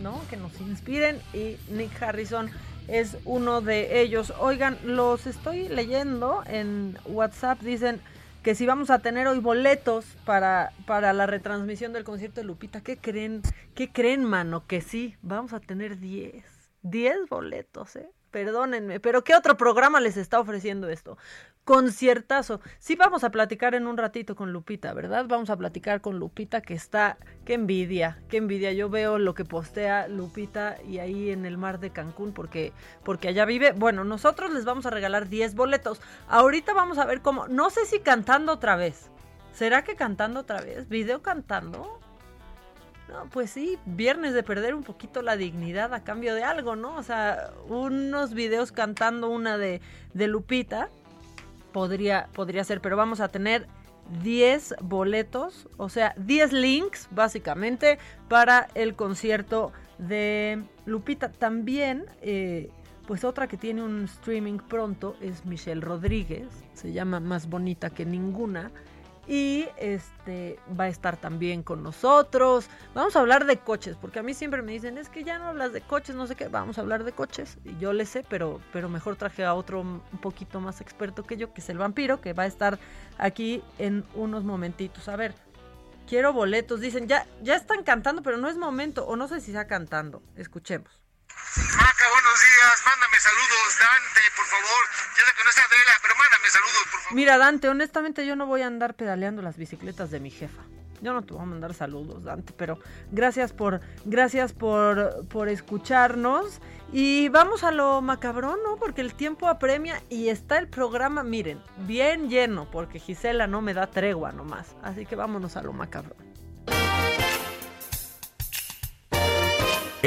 no que nos inspiren y Nick Harrison es uno de ellos oigan los estoy leyendo en WhatsApp dicen que si vamos a tener hoy boletos para, para la retransmisión del concierto de Lupita, ¿qué creen? ¿Qué creen, mano? Que sí, vamos a tener 10. 10 boletos, ¿eh? Perdónenme, pero ¿qué otro programa les está ofreciendo esto? Conciertazo. Sí vamos a platicar en un ratito con Lupita, ¿verdad? Vamos a platicar con Lupita que está, qué envidia, qué envidia. Yo veo lo que postea Lupita y ahí en el mar de Cancún porque porque allá vive. Bueno, nosotros les vamos a regalar 10 boletos. Ahorita vamos a ver cómo, no sé si cantando otra vez. ¿Será que cantando otra vez? ¿Video cantando? No, pues sí, viernes de perder un poquito la dignidad a cambio de algo, ¿no? O sea, unos videos cantando una de, de Lupita podría, podría ser, pero vamos a tener 10 boletos, o sea, 10 links básicamente para el concierto de Lupita. También, eh, pues otra que tiene un streaming pronto es Michelle Rodríguez, se llama Más Bonita que Ninguna. Y este va a estar también con nosotros. Vamos a hablar de coches, porque a mí siempre me dicen, es que ya no hablas de coches, no sé qué, vamos a hablar de coches. Y yo le sé, pero, pero mejor traje a otro un poquito más experto que yo, que es el vampiro, que va a estar aquí en unos momentitos. A ver, quiero boletos, dicen, ya, ya están cantando, pero no es momento, o no sé si está cantando. Escuchemos. Maca, buenos días. Mándame saludos, Dante, por favor. Ya sé que no está Adela, pero mándame saludos, por favor. Mira, Dante, honestamente yo no voy a andar pedaleando las bicicletas de mi jefa. Yo no te voy a mandar saludos, Dante, pero gracias por, gracias por, por escucharnos. Y vamos a lo macabrón, ¿no? Porque el tiempo apremia y está el programa, miren, bien lleno, porque Gisela no me da tregua nomás. Así que vámonos a lo macabrón.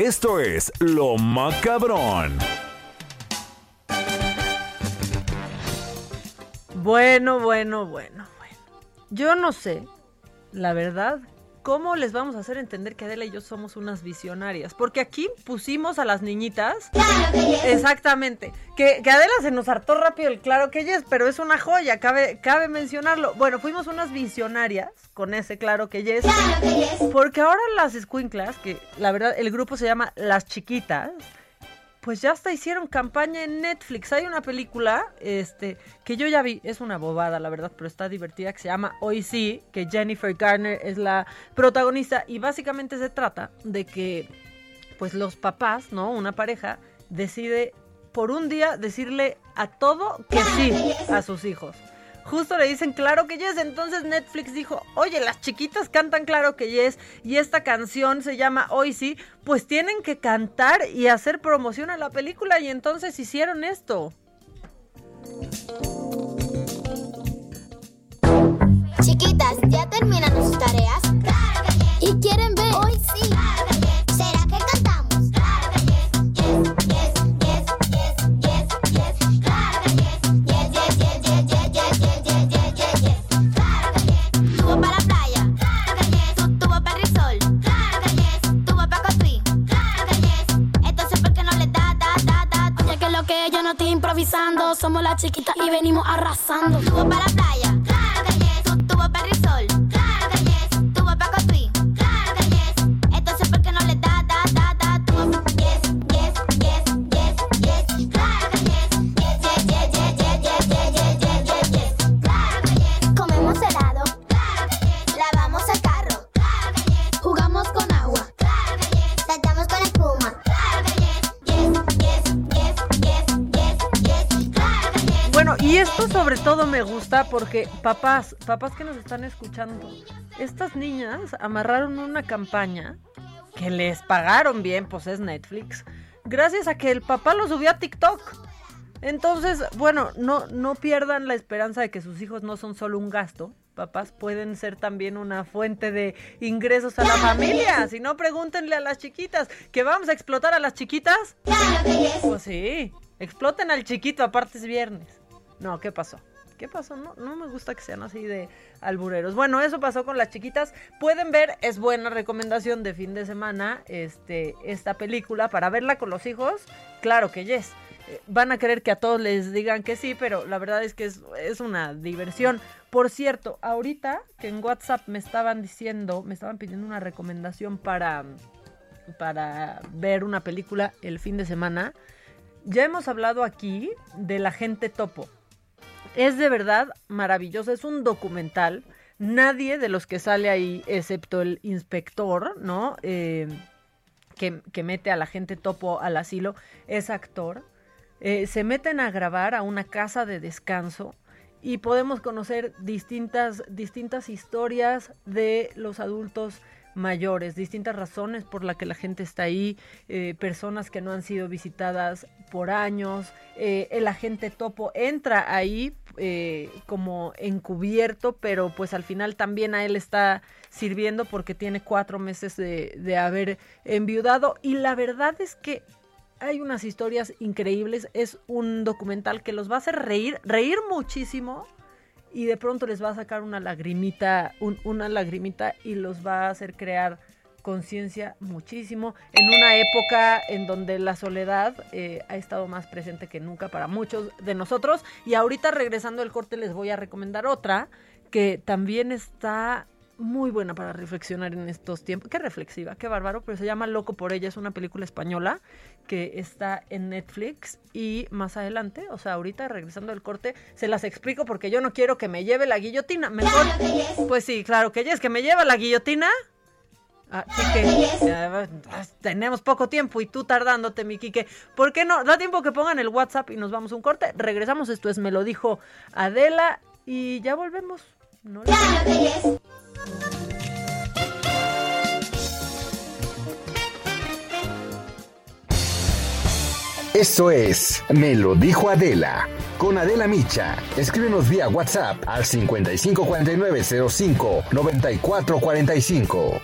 Esto es Lo Macabrón. Bueno, bueno, bueno, bueno. Yo no sé, la verdad, cómo les vamos a hacer entender que Adela y yo somos unas visionarias. Porque aquí pusimos a las niñitas. Exactamente. Que, que Adela se nos hartó rápido el claro que ella es, pero es una joya, cabe, cabe mencionarlo. Bueno, fuimos unas visionarias con ese claro que ella es. Porque ahora las escuinclas, que la verdad el grupo se llama Las Chiquitas pues ya hasta hicieron campaña en Netflix. Hay una película este, que yo ya vi, es una bobada, la verdad, pero está divertida, que se llama Hoy sí, que Jennifer Garner es la protagonista y básicamente se trata de que pues los papás, ¿no? Una pareja decide por un día decirle a todo que sí a sus hijos. Justo le dicen claro que yes, entonces Netflix dijo, oye, las chiquitas cantan claro que yes y esta canción se llama Hoy sí, pues tienen que cantar y hacer promoción a la película y entonces hicieron esto. Chiquitas, ¿ya terminaron sus tareas? ¿Y quieren ver? Hoy sí. ¿Será improvisando. Somos las chiquitas y venimos arrasando. Tuvo para la playa. Todo me gusta porque papás, papás que nos están escuchando, estas niñas amarraron una campaña que les pagaron bien, pues es Netflix, gracias a que el papá lo subió a TikTok. Entonces, bueno, no, no pierdan la esperanza de que sus hijos no son solo un gasto. Papás pueden ser también una fuente de ingresos a la familia. Si no, pregúntenle a las chiquitas. ¿Que vamos a explotar a las chiquitas? Pues sí, exploten al chiquito, aparte es viernes. No, ¿qué pasó? ¿Qué pasó? No, no me gusta que sean así de albureros. Bueno, eso pasó con las chiquitas. Pueden ver, es buena recomendación de fin de semana, este, esta película para verla con los hijos. Claro que yes. Eh, Van a querer que a todos les digan que sí, pero la verdad es que es, es una diversión. Por cierto, ahorita que en WhatsApp me estaban diciendo, me estaban pidiendo una recomendación para, para ver una película el fin de semana. Ya hemos hablado aquí de la gente topo. Es de verdad maravilloso, es un documental. Nadie de los que sale ahí, excepto el inspector, ¿no? Eh, que, que mete a la gente topo al asilo, es actor. Eh, se meten a grabar a una casa de descanso y podemos conocer distintas, distintas historias de los adultos mayores, distintas razones por las que la gente está ahí, eh, personas que no han sido visitadas por años, el agente topo entra ahí eh, como encubierto, pero pues al final también a él está sirviendo porque tiene cuatro meses de, de haber enviudado. Y la verdad es que hay unas historias increíbles, es un documental que los va a hacer reír, reír muchísimo y de pronto les va a sacar una lagrimita, un- una lagrimita y los va a hacer crear conciencia muchísimo en una época en donde la soledad eh, ha estado más presente que nunca para muchos de nosotros y ahorita regresando al corte les voy a recomendar otra que también está muy buena para reflexionar en estos tiempos. Qué reflexiva, qué bárbaro, pero se llama Loco por ella, es una película española que está en Netflix y más adelante, o sea, ahorita regresando del corte, se las explico porque yo no quiero que me lleve la guillotina. Mejor, pues sí, claro que es que me lleva la guillotina. Tenemos poco tiempo y tú tardándote, mi Quique. ¿Por qué no? Da tiempo que pongan el WhatsApp y nos vamos a un corte. Regresamos, esto es Me lo dijo Adela y ya volvemos. No le- Esto es Me lo dijo Adela. Con Adela Micha. Escríbenos vía WhatsApp al 554905 9445.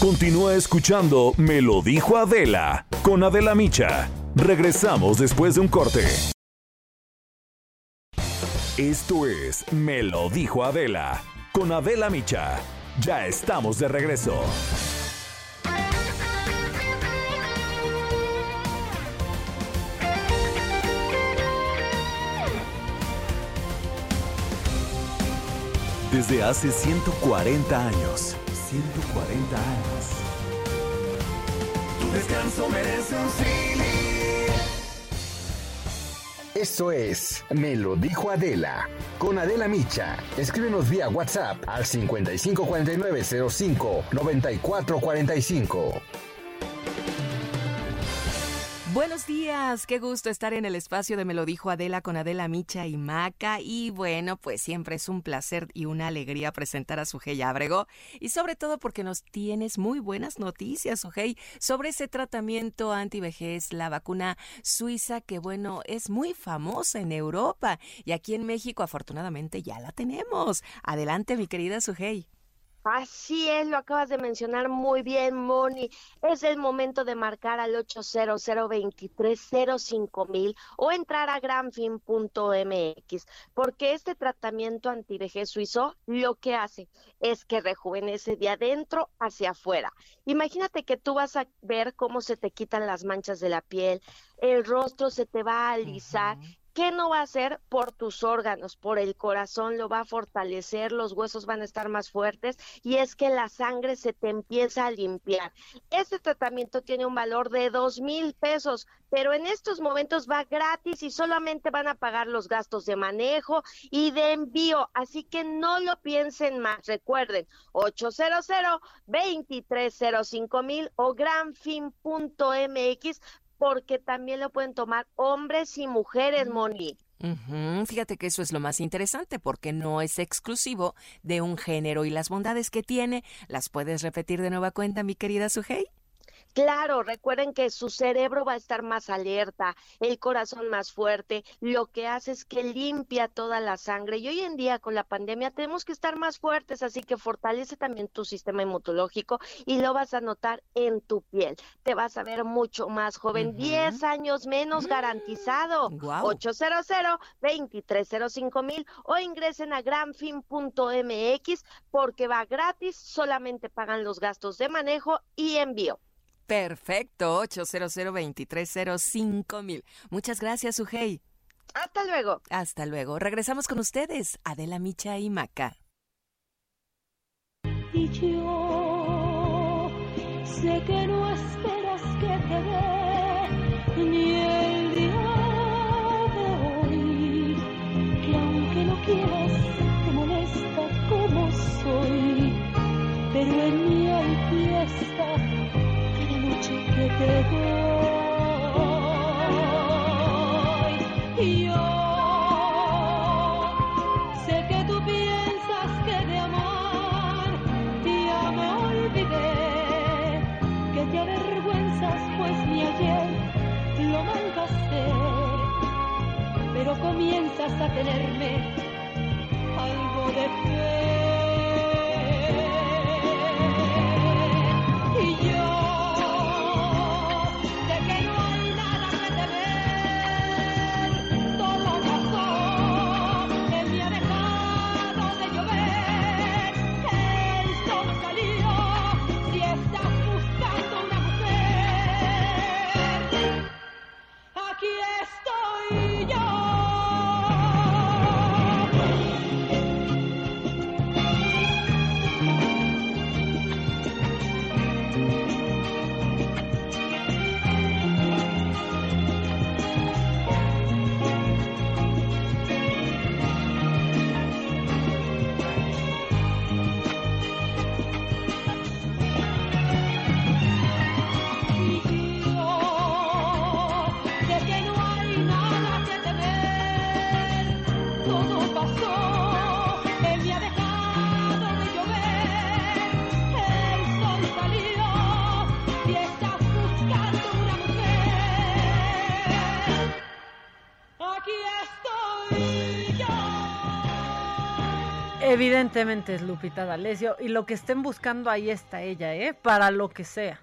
Continúa escuchando Me lo dijo Adela con Adela Micha. Regresamos después de un corte. Esto es Me lo dijo Adela con Adela Micha. Ya estamos de regreso. Desde hace 140 años. 140 años. Tu descanso merece un Esto es Me lo dijo Adela. Con Adela Micha. Escríbenos vía WhatsApp al 554905 9445. Buenos días, qué gusto estar en el espacio de Me lo dijo Adela con Adela Micha y Maca. Y bueno, pues siempre es un placer y una alegría presentar a Sujei Ábrego. Y sobre todo porque nos tienes muy buenas noticias, Sujei, sobre ese tratamiento antivejez, la vacuna suiza, que bueno, es muy famosa en Europa. Y aquí en México, afortunadamente, ya la tenemos. Adelante, mi querida Sujei. Así es, lo acabas de mencionar muy bien, Moni. Es el momento de marcar al 800 mil o entrar a granfin.mx, porque este tratamiento antivejez suizo lo que hace es que rejuvenece de adentro hacia afuera. Imagínate que tú vas a ver cómo se te quitan las manchas de la piel, el rostro se te va a alisar. ¿Qué no va a hacer por tus órganos? Por el corazón lo va a fortalecer, los huesos van a estar más fuertes y es que la sangre se te empieza a limpiar. Este tratamiento tiene un valor de dos mil pesos, pero en estos momentos va gratis y solamente van a pagar los gastos de manejo y de envío, así que no lo piensen más. Recuerden, 800 2305 mil o granfin.mx porque también lo pueden tomar hombres y mujeres, Moni. Ujú, Fíjate que eso es lo más interesante porque no es exclusivo de un género y las bondades que tiene. ¿Las puedes repetir de nueva cuenta, mi querida Sujei? Claro, recuerden que su cerebro va a estar más alerta, el corazón más fuerte, lo que hace es que limpia toda la sangre y hoy en día con la pandemia tenemos que estar más fuertes, así que fortalece también tu sistema inmunológico y lo vas a notar en tu piel. Te vas a ver mucho más joven, 10 años menos garantizado. Guau. 800 2305 mil o ingresen a granfin.mx porque va gratis, solamente pagan los gastos de manejo y envío. Perfecto, 800 2305 mil. Muchas gracias, Sujei. Hasta luego. Hasta luego. Regresamos con ustedes, Adela Micha y Maca. Y yo sé que no esperas que te dé ni el día de hoy, que aunque no quieras te molesta como soy, pero en mí hay fiesta que te doy. Y yo sé que tú piensas que de amar ya me olvidé, que te avergüenzas pues ni ayer lo mandaste, pero comienzas a tenerme algo de fe. Evidentemente es Lupita D'Alessio y lo que estén buscando ahí está ella, ¿eh? Para lo que sea.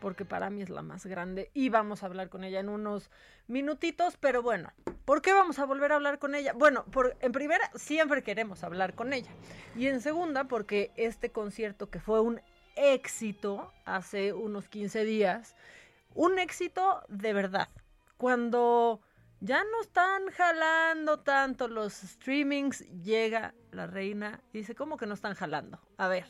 Porque para mí es la más grande y vamos a hablar con ella en unos minutitos, pero bueno, ¿por qué vamos a volver a hablar con ella? Bueno, por, en primera, siempre queremos hablar con ella. Y en segunda, porque este concierto que fue un éxito hace unos 15 días, un éxito de verdad. Cuando ya no están jalando tanto los streamings, llega la reina y dice, ¿cómo que no están jalando? A ver.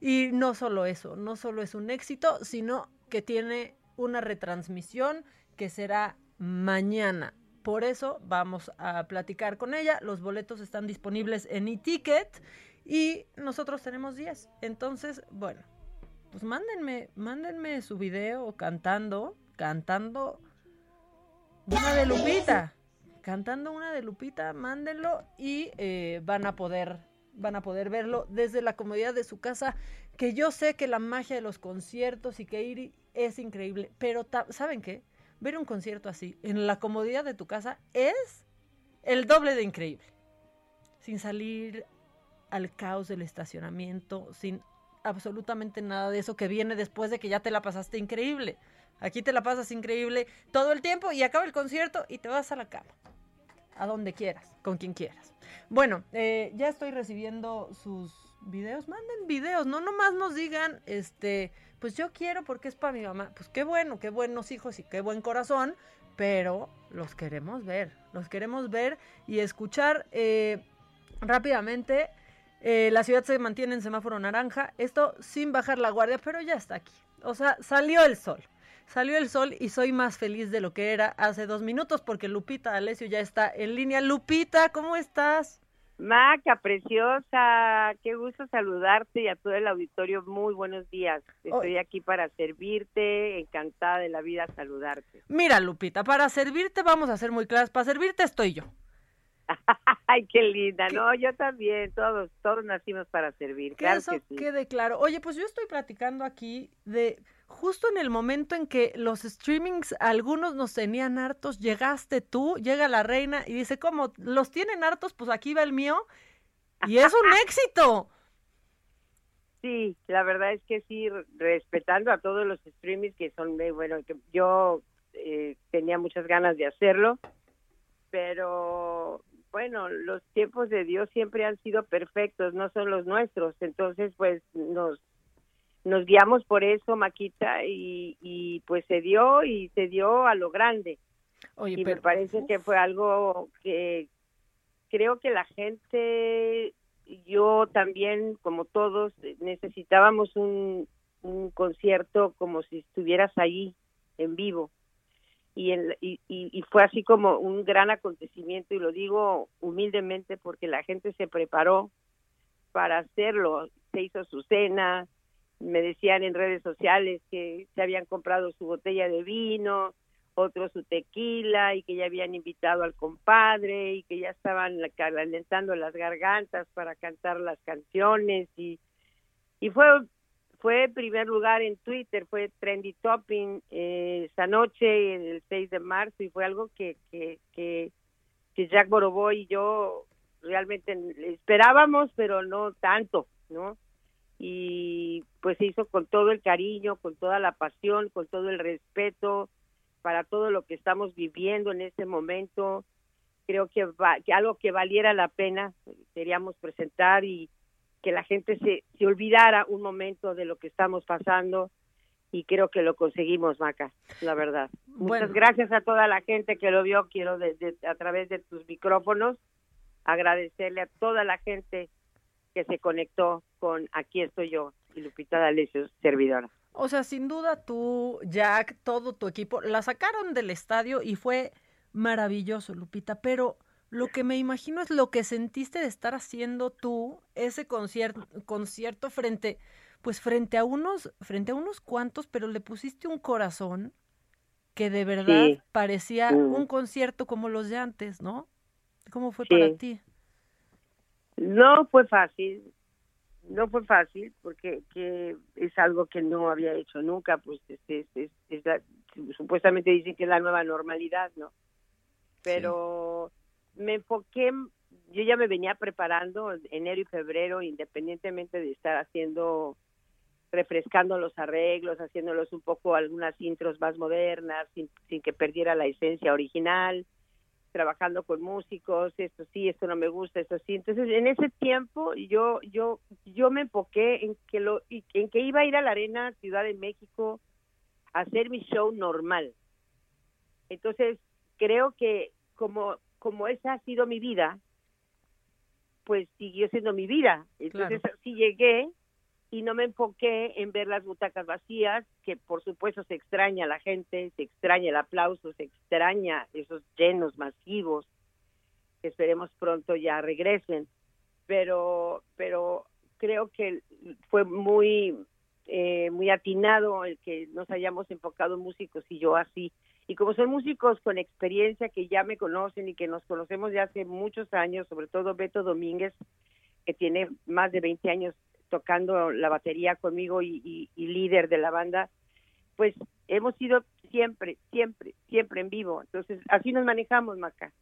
Y no solo eso, no solo es un éxito, sino que tiene una retransmisión que será mañana. Por eso vamos a platicar con ella. Los boletos están disponibles en e-ticket y nosotros tenemos 10. Entonces, bueno, pues mándenme, mándenme su video cantando, cantando una de Lupita. Cantando una de Lupita, mándenlo y eh, van a poder van a poder verlo desde la comodidad de su casa, que yo sé que la magia de los conciertos y que ir es increíble, pero ¿saben qué? Ver un concierto así en la comodidad de tu casa es el doble de increíble. Sin salir al caos del estacionamiento, sin absolutamente nada de eso que viene después de que ya te la pasaste increíble. Aquí te la pasas increíble todo el tiempo y acaba el concierto y te vas a la cama. A donde quieras, con quien quieras. Bueno, eh, ya estoy recibiendo sus videos. Manden videos, no nomás nos digan, este, pues yo quiero porque es para mi mamá. Pues qué bueno, qué buenos hijos y qué buen corazón, pero los queremos ver, los queremos ver y escuchar eh, rápidamente. Eh, la ciudad se mantiene en semáforo naranja, esto sin bajar la guardia, pero ya está aquí. O sea, salió el sol. Salió el sol y soy más feliz de lo que era hace dos minutos porque Lupita Alessio ya está en línea. Lupita, ¿cómo estás? Maca, preciosa, qué gusto saludarte y a todo el auditorio. Muy buenos días. Estoy aquí para servirte, encantada de la vida saludarte. Mira, Lupita, para servirte vamos a ser muy claras. Para servirte estoy yo. Ay, qué linda, no, yo también, todos, todos nacimos para servir, Que claro eso que sí. quede claro. Oye, pues yo estoy platicando aquí de justo en el momento en que los streamings, algunos nos tenían hartos, llegaste tú, llega la reina y dice, ¿cómo los tienen hartos? Pues aquí va el mío. Y es un éxito. Sí, la verdad es que sí, respetando a todos los streamings que son, de- bueno, que yo eh, tenía muchas ganas de hacerlo, pero bueno, los tiempos de Dios siempre han sido perfectos, no son los nuestros, entonces pues nos nos guiamos por eso, Maquita, y, y pues se dio y se dio a lo grande. Oye, y me parece que fue algo que creo que la gente, yo también, como todos, necesitábamos un, un concierto como si estuvieras ahí en vivo. Y, y, y- y fue así como un gran acontecimiento, y lo digo humildemente porque la gente se preparó para hacerlo. Se hizo su cena, me decían en redes sociales que se habían comprado su botella de vino, otros su tequila y que ya habían invitado al compadre y que ya estaban calentando las gargantas para cantar las canciones y y fue fue primer lugar en Twitter, fue trendy topping eh, esa noche el 6 de marzo y fue algo que que que, que Jack Boroboy y yo realmente esperábamos, pero no tanto, ¿no? Y pues se hizo con todo el cariño, con toda la pasión, con todo el respeto para todo lo que estamos viviendo en este momento. Creo que, va- que algo que valiera la pena queríamos presentar y que la gente se, se olvidara un momento de lo que estamos pasando y creo que lo conseguimos, Maca, la verdad. Bueno. Muchas gracias a toda la gente que lo vio, quiero de- de- a través de tus micrófonos agradecerle a toda la gente que se conectó con Aquí estoy yo y Lupita D'Alessio, servidora. O sea, sin duda tú, Jack, todo tu equipo, la sacaron del estadio y fue maravilloso, Lupita, pero lo que me imagino es lo que sentiste de estar haciendo tú ese concierto, concierto frente, pues frente a unos, frente a unos cuantos, pero le pusiste un corazón que de verdad Sí. parecía Mm. un concierto como los de antes, ¿no? ¿Cómo fue Sí. para ti? No fue fácil, no fue fácil porque que es algo que no había hecho nunca, pues es, es- es- es la- supuestamente dicen que es la nueva normalidad, ¿no? Pero me enfoqué yo ya me venía preparando enero y febrero, independientemente de estar haciendo, refrescando los arreglos, haciéndolos un poco algunas intros más modernas, sin, sin que perdiera la esencia original, trabajando con músicos, esto sí, esto no me gusta, esto sí. Entonces, en ese tiempo yo yo yo me enfoqué en que lo en que iba a ir a la Arena Ciudad de México a hacer mi show normal. Entonces, creo que como como esa ha sido mi vida, pues siguió siendo mi vida. Entonces, sí llegué y no me enfoqué en ver las butacas vacías, que por supuesto se extraña la gente, se extraña el aplauso, se extraña esos llenos masivos, que esperemos pronto ya regresen, pero, pero creo que fue muy, eh, muy atinado el que nos hayamos enfocado músicos y yo así. Y como son músicos con experiencia que ya me conocen y que nos conocemos de hace muchos años, sobre todo Beto Domínguez, que tiene más de 20 años tocando la batería conmigo y, y- y líder de la banda, pues hemos sido siempre, siempre, siempre en vivo. Entonces, así nos manejamos, Maca.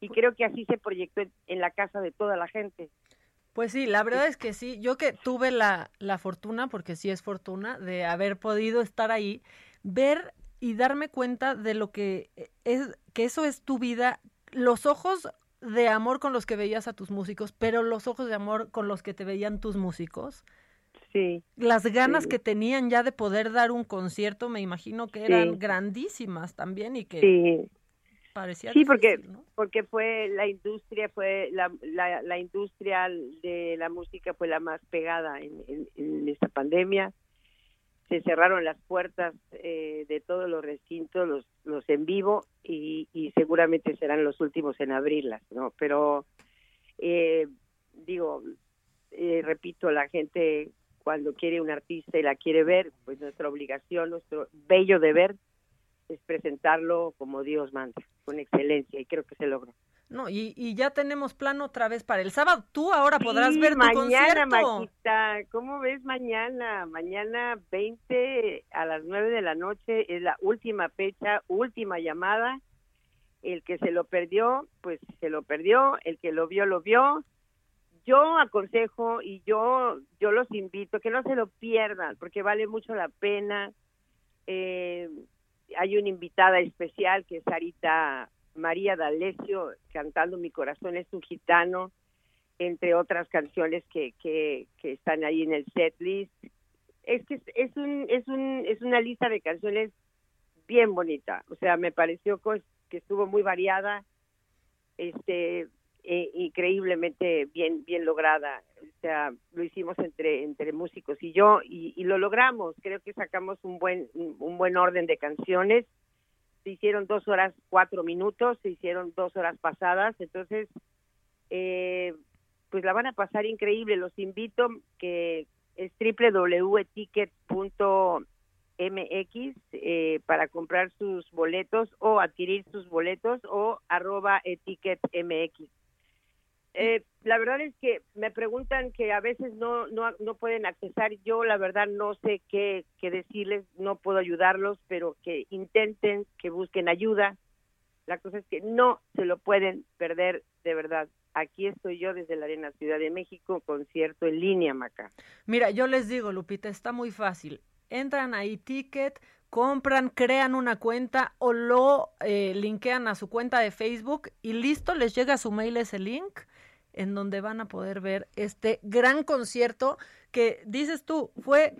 Y creo que así se proyectó en, en la casa de toda la gente. Pues sí, la verdad es que sí. Yo que tuve la, la fortuna, porque sí es fortuna, de haber podido estar ahí, ver y darme cuenta de lo que es, que eso es tu vida, los ojos de amor con los que veías a tus músicos, pero los ojos de amor con los que te veían tus músicos. Sí. Las ganas Sí. que tenían ya de poder dar un concierto, me imagino que Sí. eran grandísimas también y que Sí. parecía Sí, porque difícil, ¿no? porque fue la industria, fue la, la, la industria de la música fue la más pegada en, en, en esta pandemia. Se cerraron las puertas eh, de todos los recintos, los, los en vivo, y, y seguramente serán los últimos en abrirlas, ¿no? Pero, eh, digo, eh, repito, la gente cuando quiere un artista y la quiere ver, pues nuestra obligación, nuestro bello deber es presentarlo como Dios manda, con excelencia, y creo que se logró. No, y, y ya tenemos plan otra vez para el sábado. Tú ahora podrás Sí, ver tu mañana, concierto. Maquita, ¿cómo ves mañana? Mañana 20 a las 9 de la noche es la última fecha, última llamada. El que se lo perdió, pues se lo perdió, el que lo vio, lo vio. Yo aconsejo y yo yo los invito que no se lo pierdan porque vale mucho la pena. Eh, hay una invitada especial que es Sarita María D'Alessio cantando Mi corazón es un gitano, entre otras canciones que, que, están ahí en el set list. Es que es, es un, es, un, es una lista de canciones bien bonita, o sea, me pareció que estuvo muy variada, este, eh, increíblemente bien, bien lograda, o sea, lo hicimos entre, entre músicos y yo y, y lo logramos, creo que sacamos un buen, un buen orden de canciones, se hicieron dos horas cuatro minutos, se hicieron dos horas pasadas, entonces eh, pues la van a pasar increíble. Los invito que es www.eticket.mx eh, para comprar sus boletos o adquirir sus boletos o arroba eticketmx. Eh, la verdad es que me preguntan que a veces no, no, no pueden accesar. Yo la verdad no sé qué, qué decirles, no puedo ayudarlos, pero que intenten, que busquen ayuda. La cosa es que no se lo pueden perder de verdad. Aquí estoy yo desde la Arena Ciudad de México, concierto en línea, Maca. Mira, yo les digo, Lupita, está muy fácil. Entran ahí ticket, compran, crean una cuenta o lo eh, linkean a su cuenta de Facebook y listo, les llega a su mail ese link en donde van a poder ver este gran concierto que dices tú fue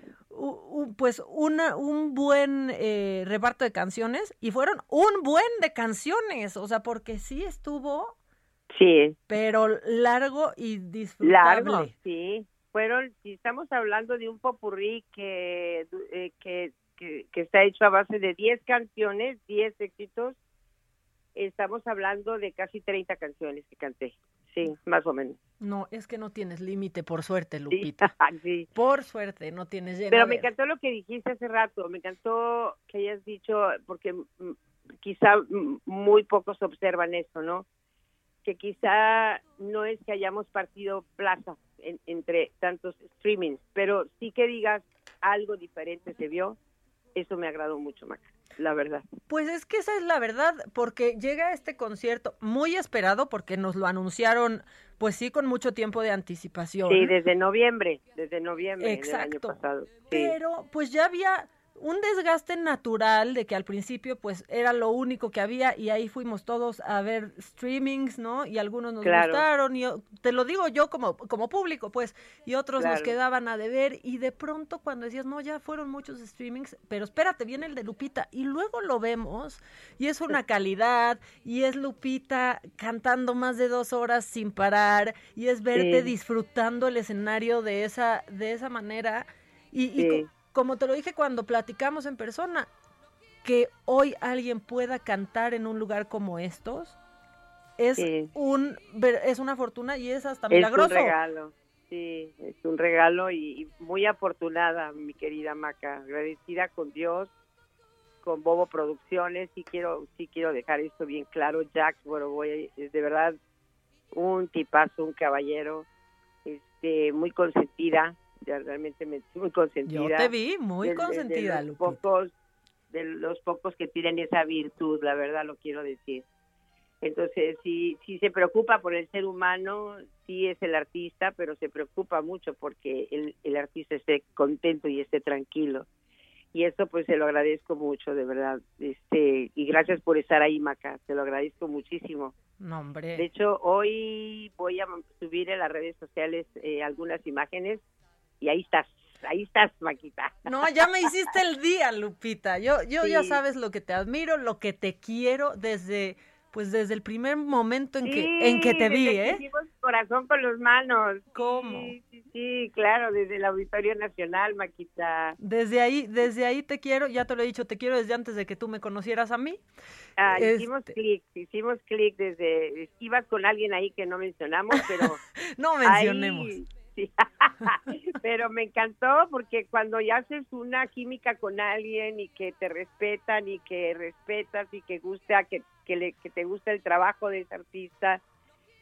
pues una, un buen eh, reparto de canciones y fueron un buen de canciones, o sea, porque sí estuvo Sí, pero largo y disfrutable. largo, sí. Fueron, si estamos hablando de un popurrí que, eh, que, que, que está hecho a base de 10 canciones, 10 éxitos, estamos hablando de casi 30 canciones que canté. Sí, más o menos. No, es que no tienes límite, por suerte, Lupita. Sí. Por suerte, no tienes lleno Pero me encantó lo que dijiste hace rato, me encantó que hayas dicho, porque mm, quizá mm, muy pocos observan eso, ¿no? Que quizá no es que hayamos partido plaza en- entre tantos streamings, pero sí que digas algo diferente se vio eso me agradó mucho, Maca, la verdad. Pues es que esa es la verdad, porque llega este concierto muy esperado, porque nos lo anunciaron, pues sí, con mucho tiempo de anticipación. Sí, desde noviembre, desde noviembre del año pasado. Sí. Pero pues ya había un desgaste natural de que al principio pues era lo único que había y ahí fuimos todos a ver streamings, ¿no? Y algunos nos Claro. gustaron y te lo digo yo como como público, pues, y otros nos quedaban a deber y de pronto cuando decías, "No, ya fueron muchos streamings, pero espérate, viene el de Lupita" y luego lo vemos y es una calidad y es Lupita cantando más de dos horas sin parar y es verte Sí. disfrutando el escenario de esa de esa manera y, y Sí. Co- como te lo dije cuando platicamos en persona, que hoy alguien pueda cantar en un lugar como estos es Sí. un es una fortuna y es hasta Es milagroso. un regalo, sí, es un regalo y, y muy afortunada, mi querida Maca, agradecida con Dios, con Bobo Producciones, y quiero, sí quiero dejar esto bien claro, Jack Boroboy es de verdad un tipazo, un caballero, este, muy consentida, ya realmente me muy consentida. Yo te vi muy De- de- de consentida, los Lupita. pocos, de los pocos que tienen esa virtud, la verdad lo quiero decir. Entonces, si, si se preocupa por el ser humano, sí es el artista, pero se preocupa mucho porque el, el artista esté contento y esté tranquilo. Y eso pues se lo agradezco mucho, de verdad. Este, y gracias por estar ahí, Maca, te lo agradezco muchísimo. No, hombre. De hecho, hoy voy a subir en las redes sociales eh, algunas imágenes y ahí estás, ahí estás, Maquita. No, ya me hiciste el día, Lupita. Yo, yo ya sabes lo que te admiro, lo que te quiero desde, pues desde el primer momento en que, en que te vi, desde que ¿eh? hicimos corazón con los manos. ¿Cómo? Sí, sí, sí, claro, desde el Auditorio Nacional, Maquita. Desde ahí, desde ahí te quiero, ya te lo he dicho, te quiero desde antes de que tú me conocieras a mí. Ah, Este- hicimos clic, hicimos clic desde, ibas con alguien ahí que no mencionamos, pero No ahí- mencionemos. Sí. pero me encantó porque cuando ya haces una química con alguien y que te respetan y que respetas y que gusta, que, que, le, que te gusta el trabajo de ese artista,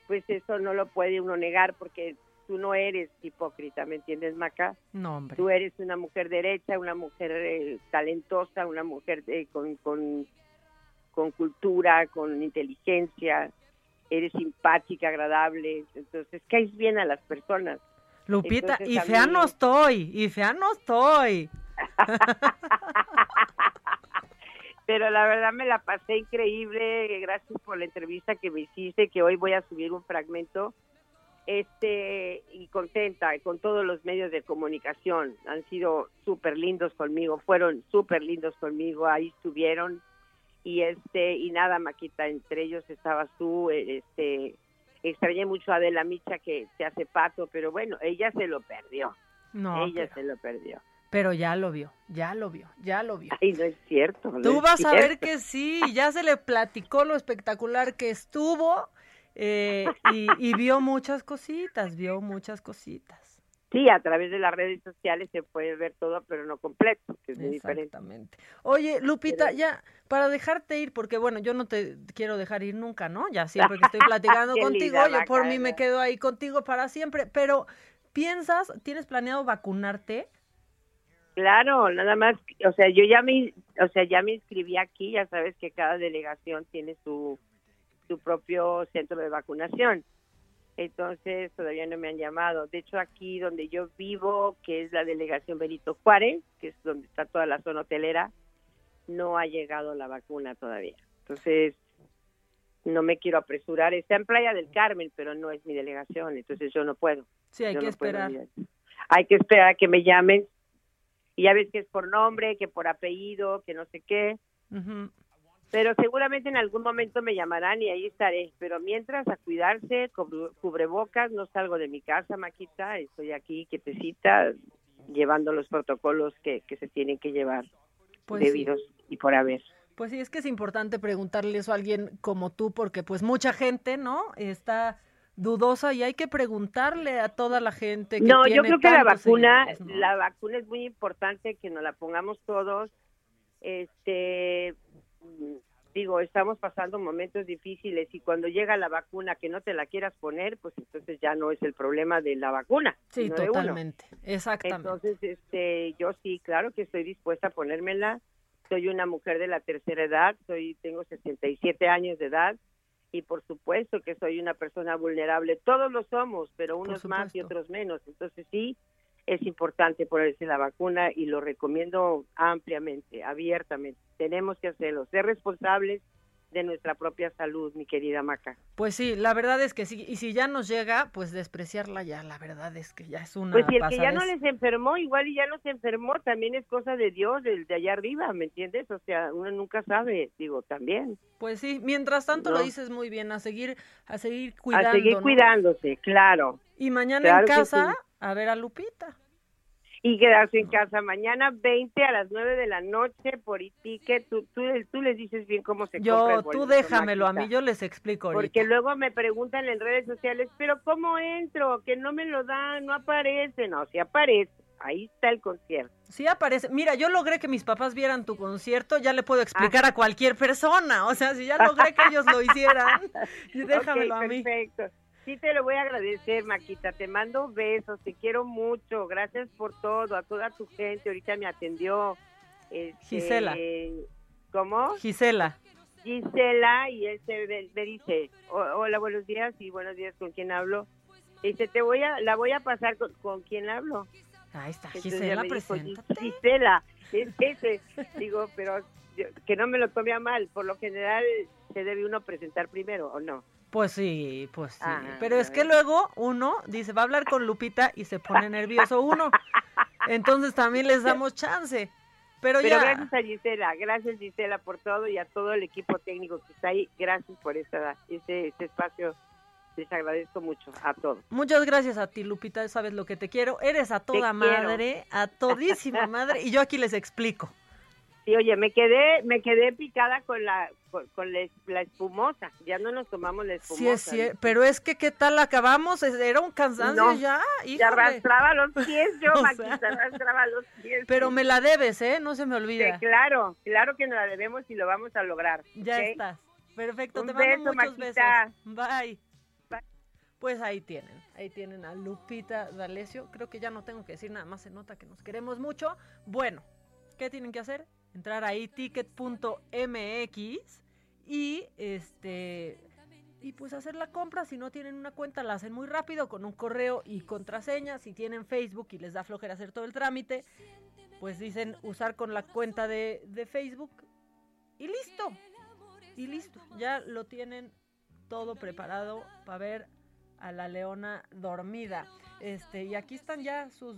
pues eso no lo puede uno negar porque tú no eres hipócrita, ¿me entiendes, Maca? No, hombre. Tú eres una mujer derecha, una mujer eh, talentosa, una mujer eh, con, con, con cultura, con inteligencia, eres simpática, agradable, entonces caes bien a las personas. Lupita, Entonces, y fea mí- no estoy, y fea no estoy. Pero la verdad me la pasé increíble, gracias por la entrevista que me hiciste, que hoy voy a subir un fragmento este y contenta con todos los medios de comunicación han sido súper lindos conmigo fueron súper lindos conmigo ahí estuvieron y este y nada maquita entre ellos estabas tú este extrañé mucho a Adela Micha que se hace pato pero bueno ella se lo perdió No, ella pero, se lo perdió pero ya lo vio, ya lo vio, ya lo vio. ay no es cierto no Tú es vas a ver que sí, ya se le platicó lo espectacular que estuvo eh, y, y vio muchas cositas, vio muchas cositas. Sí, a través de las redes sociales se puede ver todo, pero no completo, que es muy diferente. Oye, Lupita, Pero- ya, para dejarte ir, porque bueno, yo no te quiero dejar ir nunca, ¿no? Ya siempre que estoy platicando contigo, yo por mí me quedo ahí contigo para siempre, pero ¿piensas, tienes planeado vacunarte? Claro, nada más, o sea, yo ya me, o sea, ya me inscribí aquí, ya sabes que cada delegación tiene su, su propio centro de vacunación. Entonces, todavía no me han llamado. De hecho, aquí donde yo vivo, que es la delegación Benito Juárez, que es donde está toda la zona hotelera, no ha llegado la vacuna todavía. Entonces, no me quiero apresurar. Está en Playa del Carmen, pero no es mi delegación, entonces yo no puedo. Sí, hay Yo que no esperar. Hay que esperar a que me llamen. Y ya ves que es por nombre, que por apellido, que no sé qué. Ujú. Pero seguramente en algún momento me llamarán y ahí estaré. Pero mientras, a cuidarse, cubrebocas, no salgo de mi casa, Maquita. Estoy aquí, quietecita, llevando los protocolos que, que se tienen que llevar Pues sí. debidos y por haber. Pues sí, es que es importante preguntarle eso a alguien como tú, porque pues mucha gente, ¿no? Está dudosa y hay que preguntarle a toda la gente que No, yo creo que la vacuna, la vacuna es muy importante que nos la pongamos todos. Este, digo, estamos pasando momentos difíciles y cuando llega la vacuna que no te la quieras poner, pues entonces ya no es el problema de la vacuna, Sí, totalmente, exactamente. Entonces, este, yo sí, claro que estoy dispuesta a ponérmela soy una mujer de la tercera edad, soy tengo 67 años de edad y por supuesto que soy una persona vulnerable. Todos lo somos, pero unos más y otros menos. Entonces sí es importante ponerse la vacuna y lo recomiendo ampliamente, abiertamente. Tenemos que hacerlo, ser responsables de nuestra propia salud, mi querida Maca. Pues sí, la verdad es que sí. Y si ya nos llega, pues despreciarla ya, la verdad es que ya es una Pues si el que ya no les enfermó, igual y ya no se enfermó, también es cosa de Dios, del de allá arriba, ¿me entiendes? O sea, uno nunca sabe, digo, también. Pues sí, mientras tanto No. lo dices muy bien, a seguir, a seguir a cuidando. seguir ¿no? cuidándose, claro. Y mañana Claro en casa, sí. A ver a Lupita. Y quedarse en casa mañana 20 a las 9 de la noche por e-ticket. Tú, tú, tú les dices bien cómo se compra Yo, el tú déjamelo a mí, yo les explico ahorita. Porque luego me preguntan en redes sociales, pero ¿cómo entro? Que no me lo dan, no aparece. No, sí aparece. Ahí está el concierto. Sí aparece. Mira, yo logré que mis papás vieran tu concierto, ya le puedo explicar a cualquier persona. O sea, si ya logré que ellos lo hicieran, déjamelo Ok, a mí. Perfecto. Sí te lo voy a agradecer, Maquita. Te mando besos, te quiero mucho. Gracias por todo, a toda tu gente. Ahorita me atendió. este, Gisela. ¿Cómo? Gisela. Gisela y él se me, me dice, "O- hola, buenos días y buenos días, ¿con quién hablo? Dice, te voy a, la voy a pasar con, con quién hablo. Ahí está, Entonces Gisela, preséntate. Gisela, es ese. Digo, pero que no me lo tome a mal. Por lo general se debe uno presentar primero, ¿o no? Pues sí, pues sí. Ah, Pero es que luego uno dice, va a hablar con Lupita y se pone nervioso uno. Entonces también les damos chance. Pero, Pero ya. gracias a Gisela, gracias Gisela por todo y a todo el equipo técnico que está ahí. Gracias por esta, este, este espacio. Les agradezco mucho a todos. Muchas gracias a ti, Lupita. Sabes lo que te quiero. Eres a toda madre, a todísima madre. Y yo aquí les explico. Sí, oye, me quedé, me quedé picada con la, con, con la, es- la espumosa. Ya no nos tomamos la espumosa. Sí, es cierto. Pero es que, ¿qué tal acabamos? Era un cansancio No, ya. Híjole. arrastraba los pies yo, O sea. Maquita, arrastraba los pies. Pero me la debes, ¿eh? No se me Sí, olvida. claro, claro que nos la debemos y lo vamos a lograr. Ya estás. Perfecto. Un te mando beso, muchos Maquita. besos. Bye. Pues ahí tienen, ahí tienen a Lupita D'Alessio. Creo que ya no tengo que decir nada más, se nota que nos queremos mucho. Bueno, ¿qué tienen que hacer? Entrar ahí ticket.mx y este y pues hacer la compra. Si no tienen una cuenta, la hacen muy rápido con un correo y contraseña. Si tienen Facebook y les da flojera hacer todo el trámite, pues dicen usar con la cuenta de, de Facebook y listo. Y listo, ya lo tienen todo preparado para ver a la leona dormida. Este, y aquí están ya sus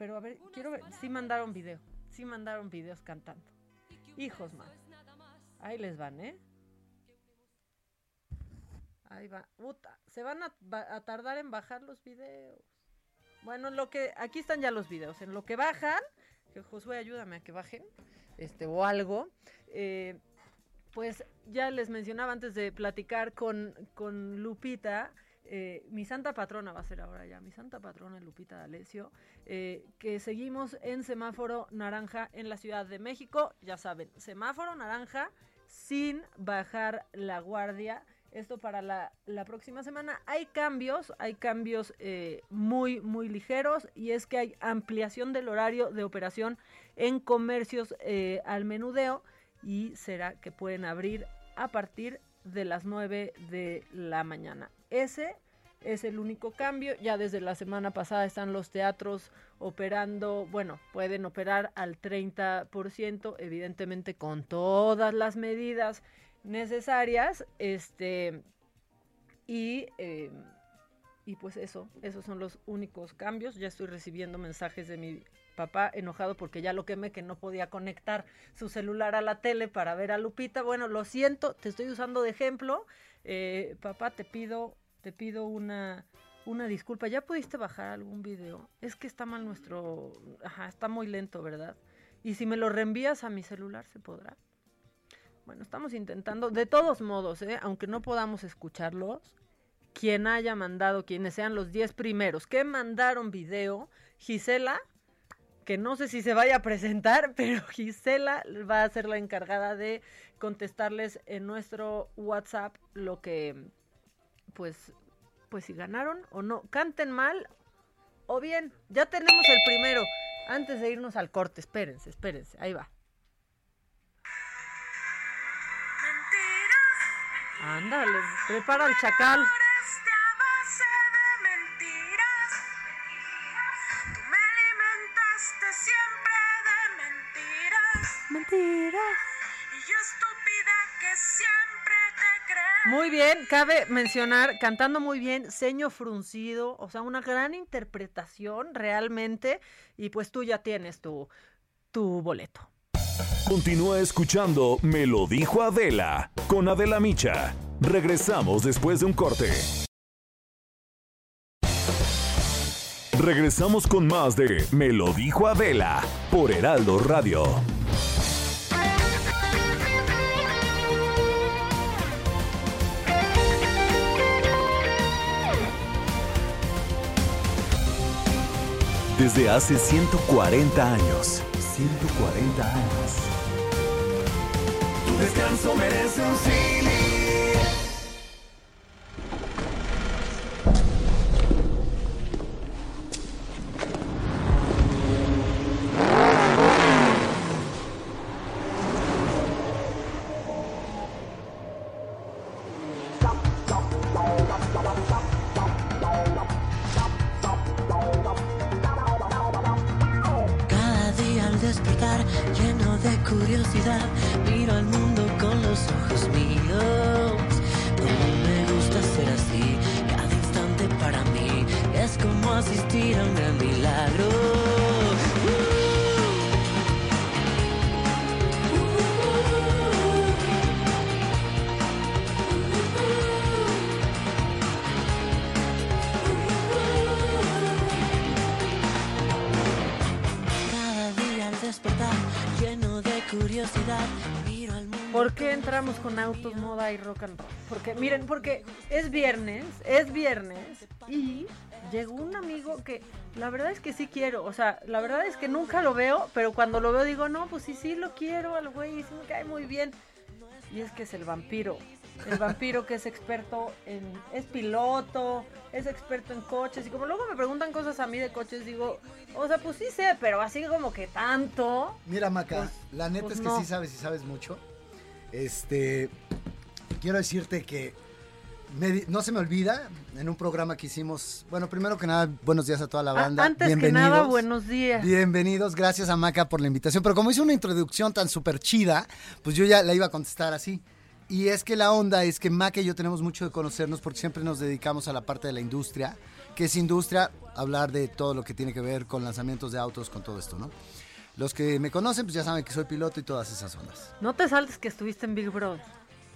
pero a ver, quiero ver, sí mandaron video, sí mandaron videos cantando. Hijos más. Ahí les van, ¿eh? Ahí va. Se van a, tardar en bajar los videos. Bueno, en lo que aquí están ya los videos. En lo que bajan, que Josué ayúdame a que bajen, este o algo. eh, pues ya les mencionaba antes de platicar con, con Lupita, eh, mi santa patrona va a ser ahora ya, mi santa patrona Lupita D'Alessio, eh, que seguimos en semáforo naranja en la Ciudad de México, ya saben, semáforo naranja sin bajar la guardia. Esto para la, próxima semana. Hay cambios, hay cambios eh, muy, muy ligeros y es que hay ampliación del horario de operación en comercios al menudeo y será que pueden abrir a partir de las 9 de la mañana. Ese es el único cambio. Ya desde la semana pasada están los teatros operando, bueno, pueden operar al 30%, evidentemente con todas las medidas necesarias. Este y eh, y pues eso, esos son los únicos cambios. Ya estoy recibiendo mensajes de mi papá enojado porque ya lo quemé que no podía conectar su celular a la tele para ver a Lupita. Bueno, lo siento, te estoy usando de ejemplo. Eh, papá, te pido, te pido una, una disculpa. ¿Ya pudiste bajar algún video? Es que está mal nuestro... Está muy lento, ¿verdad? Y si me lo reenvías a mi celular, ¿se podrá? Bueno, estamos intentando, de todos modos, ¿eh? aunque no podamos escucharlos, quien haya mandado, quienes sean los 10 primeros que mandaron video, Gisela, que no sé si se vaya a presentar, pero Gisela va a ser la encargada de contestarles en nuestro WhatsApp lo que, pues, pues si ganaron o no, canten mal o bien, ya tenemos el primero. Antes de irnos al corte, espérense, espérense, ahí va. Ándale, prepara el chacal. Mentiras. Y yo estúpida que siempre te creo. Muy bien, cabe mencionar, cantando muy bien, ceño fruncido, o sea, una gran interpretación realmente, y pues tú ya tienes tu, tu boleto. Continúa escuchando Me lo dijo Adela con Adela Micha. Regresamos después de un corte. Regresamos con más de Me lo dijo Adela por Heraldo Radio. Desde hace 140 años. 140 años. Tu descanso merece un cine. Entramos con autos, moda y rock and roll? Porque, miren, porque es viernes, es viernes, y llegó un amigo que la verdad es que sí quiero, o sea, la verdad es que nunca lo veo, pero cuando lo veo digo, no, pues sí, sí lo quiero al güey, sí me cae muy bien. Y es que es el vampiro. El vampiro que es experto en. es piloto, es experto en coches. Y como luego me preguntan cosas a mí de coches, digo, o sea, pues sí sé, pero así como que tanto. Mira, Maca, Pues- la neta pues es que no. sí sabes y sabes mucho. Este, quiero decirte que me no se me olvida en un programa que hicimos. Bueno, primero que nada, buenos días a toda la A- banda. antes que Bienvenidos. nada, buenos días. Bienvenidos, gracias a Maca por la invitación. Pero como hice una introducción tan súper chida, pues yo ya la iba a contestar así. Y es que la onda es que Maca y yo tenemos mucho de conocernos porque siempre nos dedicamos a la parte de la industria, que es industria, hablar de todo lo que tiene que ver con lanzamientos de autos, con todo esto, ¿no? Los que me conocen, pues ya saben que soy piloto y todas esas ondas. No te saltes que estuviste en Big Brother.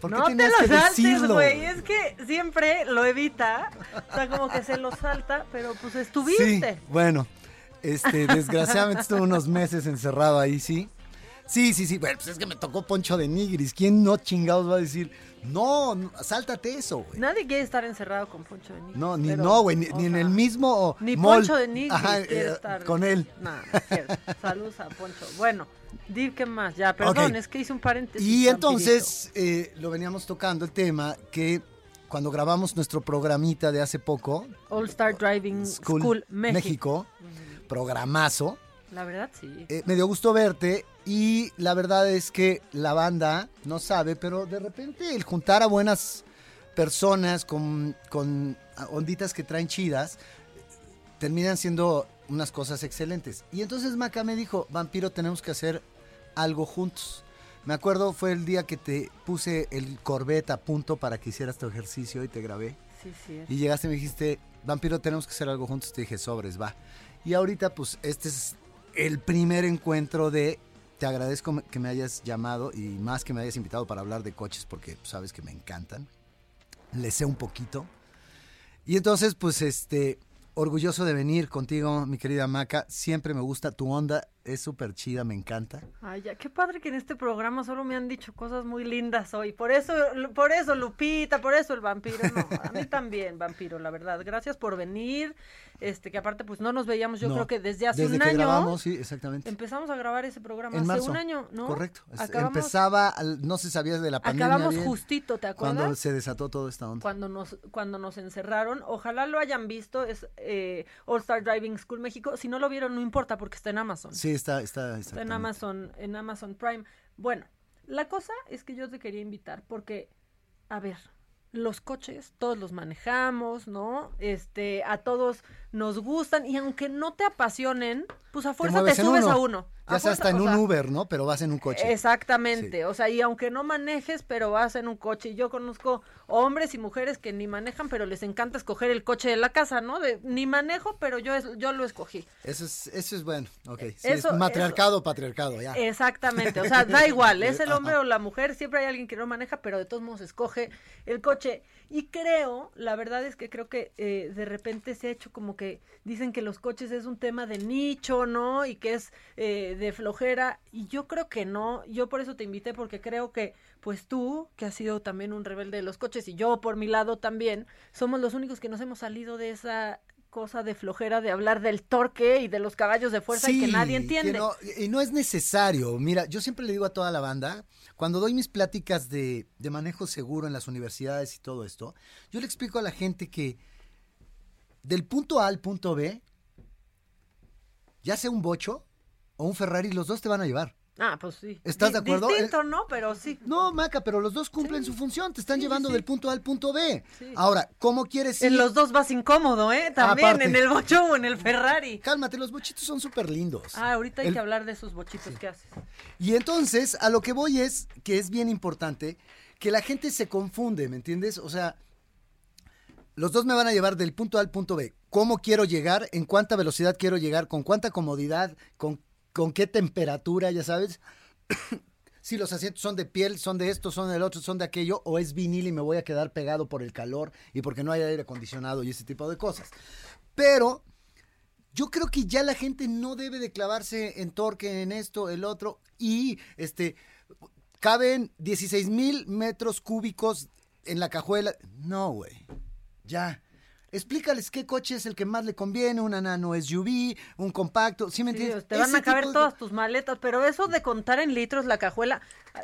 ¿Por qué no te lo que saltes, güey. Es que siempre lo evita. O sea, como que se lo salta, pero pues estuviste. Sí, bueno, este, desgraciadamente estuve unos meses encerrado ahí, sí. Sí, sí, sí. Bueno, pues es que me tocó Poncho de Nigris. ¿Quién no chingados va a decir, no, no, sáltate eso, güey? Nadie quiere estar encerrado con Poncho de Nigris. No, ni pero, no, güey, ni, en el mismo Ni mall. Poncho de Nigris Ajá, quiere eh, estar. con él. No, no. Saludos a Poncho. Bueno, di qué más. Ya, perdón, es que hice un paréntesis. Y entonces eh, lo veníamos tocando el tema que cuando grabamos nuestro programita de hace poco, All Star Driving School, School, México. programazo, La verdad, sí. eh, me dio gusto verte y la verdad es que la banda no sabe, pero de repente el juntar a buenas personas con, con onditas que traen chidas, terminan siendo unas cosas excelentes. Y entonces Maca me dijo, Vampiro, tenemos que hacer algo juntos. Me acuerdo, fue el día que te puse el Corvette a punto para que hicieras tu ejercicio y te grabé. Sí, sí. Y llegaste y me dijiste, Vampiro, tenemos que hacer algo juntos. Te dije, sobres, va. Y ahorita, pues, este es el primer encuentro de... Te agradezco que me hayas llamado y más que me hayas invitado para hablar de coches porque sabes que me encantan. Le sé un poquito. Y entonces, pues, este, orgulloso de venir contigo, mi querida Maca. Siempre me gusta tu onda, es súper chida, me encanta. Ay, ya, qué padre que en este programa solo me han dicho cosas muy lindas hoy. Por eso, por eso Lupita, por eso el vampiro. No, a mí también, vampiro, la verdad. Gracias por venir. Este, que aparte, pues no nos veíamos, yo No, creo que desde hace desde un que año. grabamos, sí, exactamente. Empezamos a grabar ese programa En hace marzo. un año, ¿no? Correcto. Acabamos, Empezaba, no se sabía de la pandemia. acabamos bien, justito, ¿te acuerdas? Cuando se desató toda esta onda. cuando nos cuando nos encerraron. Ojalá lo hayan visto, es eh, All Star Driving School México. Si no lo vieron, no importa porque está en Amazon. Sí, está, está, Está en. Amazon, en Amazon Prime. Bueno, la cosa es que yo te quería invitar porque a ver, los coches, todos los manejamos, ¿no? Este, a todos nos gustan y aunque no te apasionen, pues a fuerza te, subes uno. a uno. Ya sea hasta en un sea, Uber, ¿no? Pero vas en un coche. Exactamente, o sea, y aunque no manejes, pero vas en un coche. Y Yo conozco hombres y mujeres que ni manejan, pero les encanta escoger el coche de la casa, ¿no? De, ni manejo, pero yo, es- yo lo escogí. Eso es, eso es bueno. Ok. Sí, Eso- es matriarcado, patriarcado, ya. Exactamente, o sea, da igual, es el hombre o la mujer, siempre hay alguien que no maneja, pero de todos modos escoge el coche. Y creo, la verdad es que creo que eh, de repente se ha hecho como que dicen que los coches es un tema de nicho, ¿no? Y que es eh, de flojera, y yo creo que no, yo por eso te invité, porque creo que pues tú, que has sido también un rebelde de los coches, y yo por mi lado también, somos los únicos que nos hemos salido de esa cosa de flojera de hablar del torque y de los caballos de fuerza y que nadie entiende. no- y no es necesario. Mira, yo siempre le digo a toda la banda, cuando doy mis pláticas de, de manejo seguro en las universidades y todo esto, yo le explico a la gente que del punto A al punto B, ya sea un bocho o un Ferrari, los dos te van a llevar. Ah, pues sí. ¿Estás de acuerdo? Distinto, ¿no? Pero sí. No, Maca, pero los dos cumplen su función, te están llevando sí. del punto A al punto B. Sí. Ahora, ¿cómo quieres ir? En los dos vas incómodo, ¿eh? También, Aparte. en el bocho o en el Ferrari. Cálmate, los bochitos son súper lindos. Ah, ahorita hay El- que hablar de esos bochitos que haces. Y entonces, a lo que voy es que es bien importante que la gente se confunde, ¿me entiendes? O sea, los dos me van a llevar del punto A al punto B. ¿Cómo quiero llegar? ¿En cuánta velocidad quiero llegar? ¿Con cuánta comodidad? ¿Con, qué temperatura? Ya sabes. si los asientos son de piel, son de esto, son del otro, son de aquello, o es vinil y me voy a quedar pegado por el calor y porque no hay aire acondicionado y ese tipo de cosas. Pero yo creo que ya la gente no debe de clavarse en torque, en esto, el otro, y este caben 16 mil metros cúbicos en la cajuela. No, güey. Ya. Explícales qué coche es el que más le conviene, una nano SUV, un compacto, ¿sí me Sí, entiendes? te van Ese a caber de- todas tus maletas, pero eso de contar en litros la cajuela,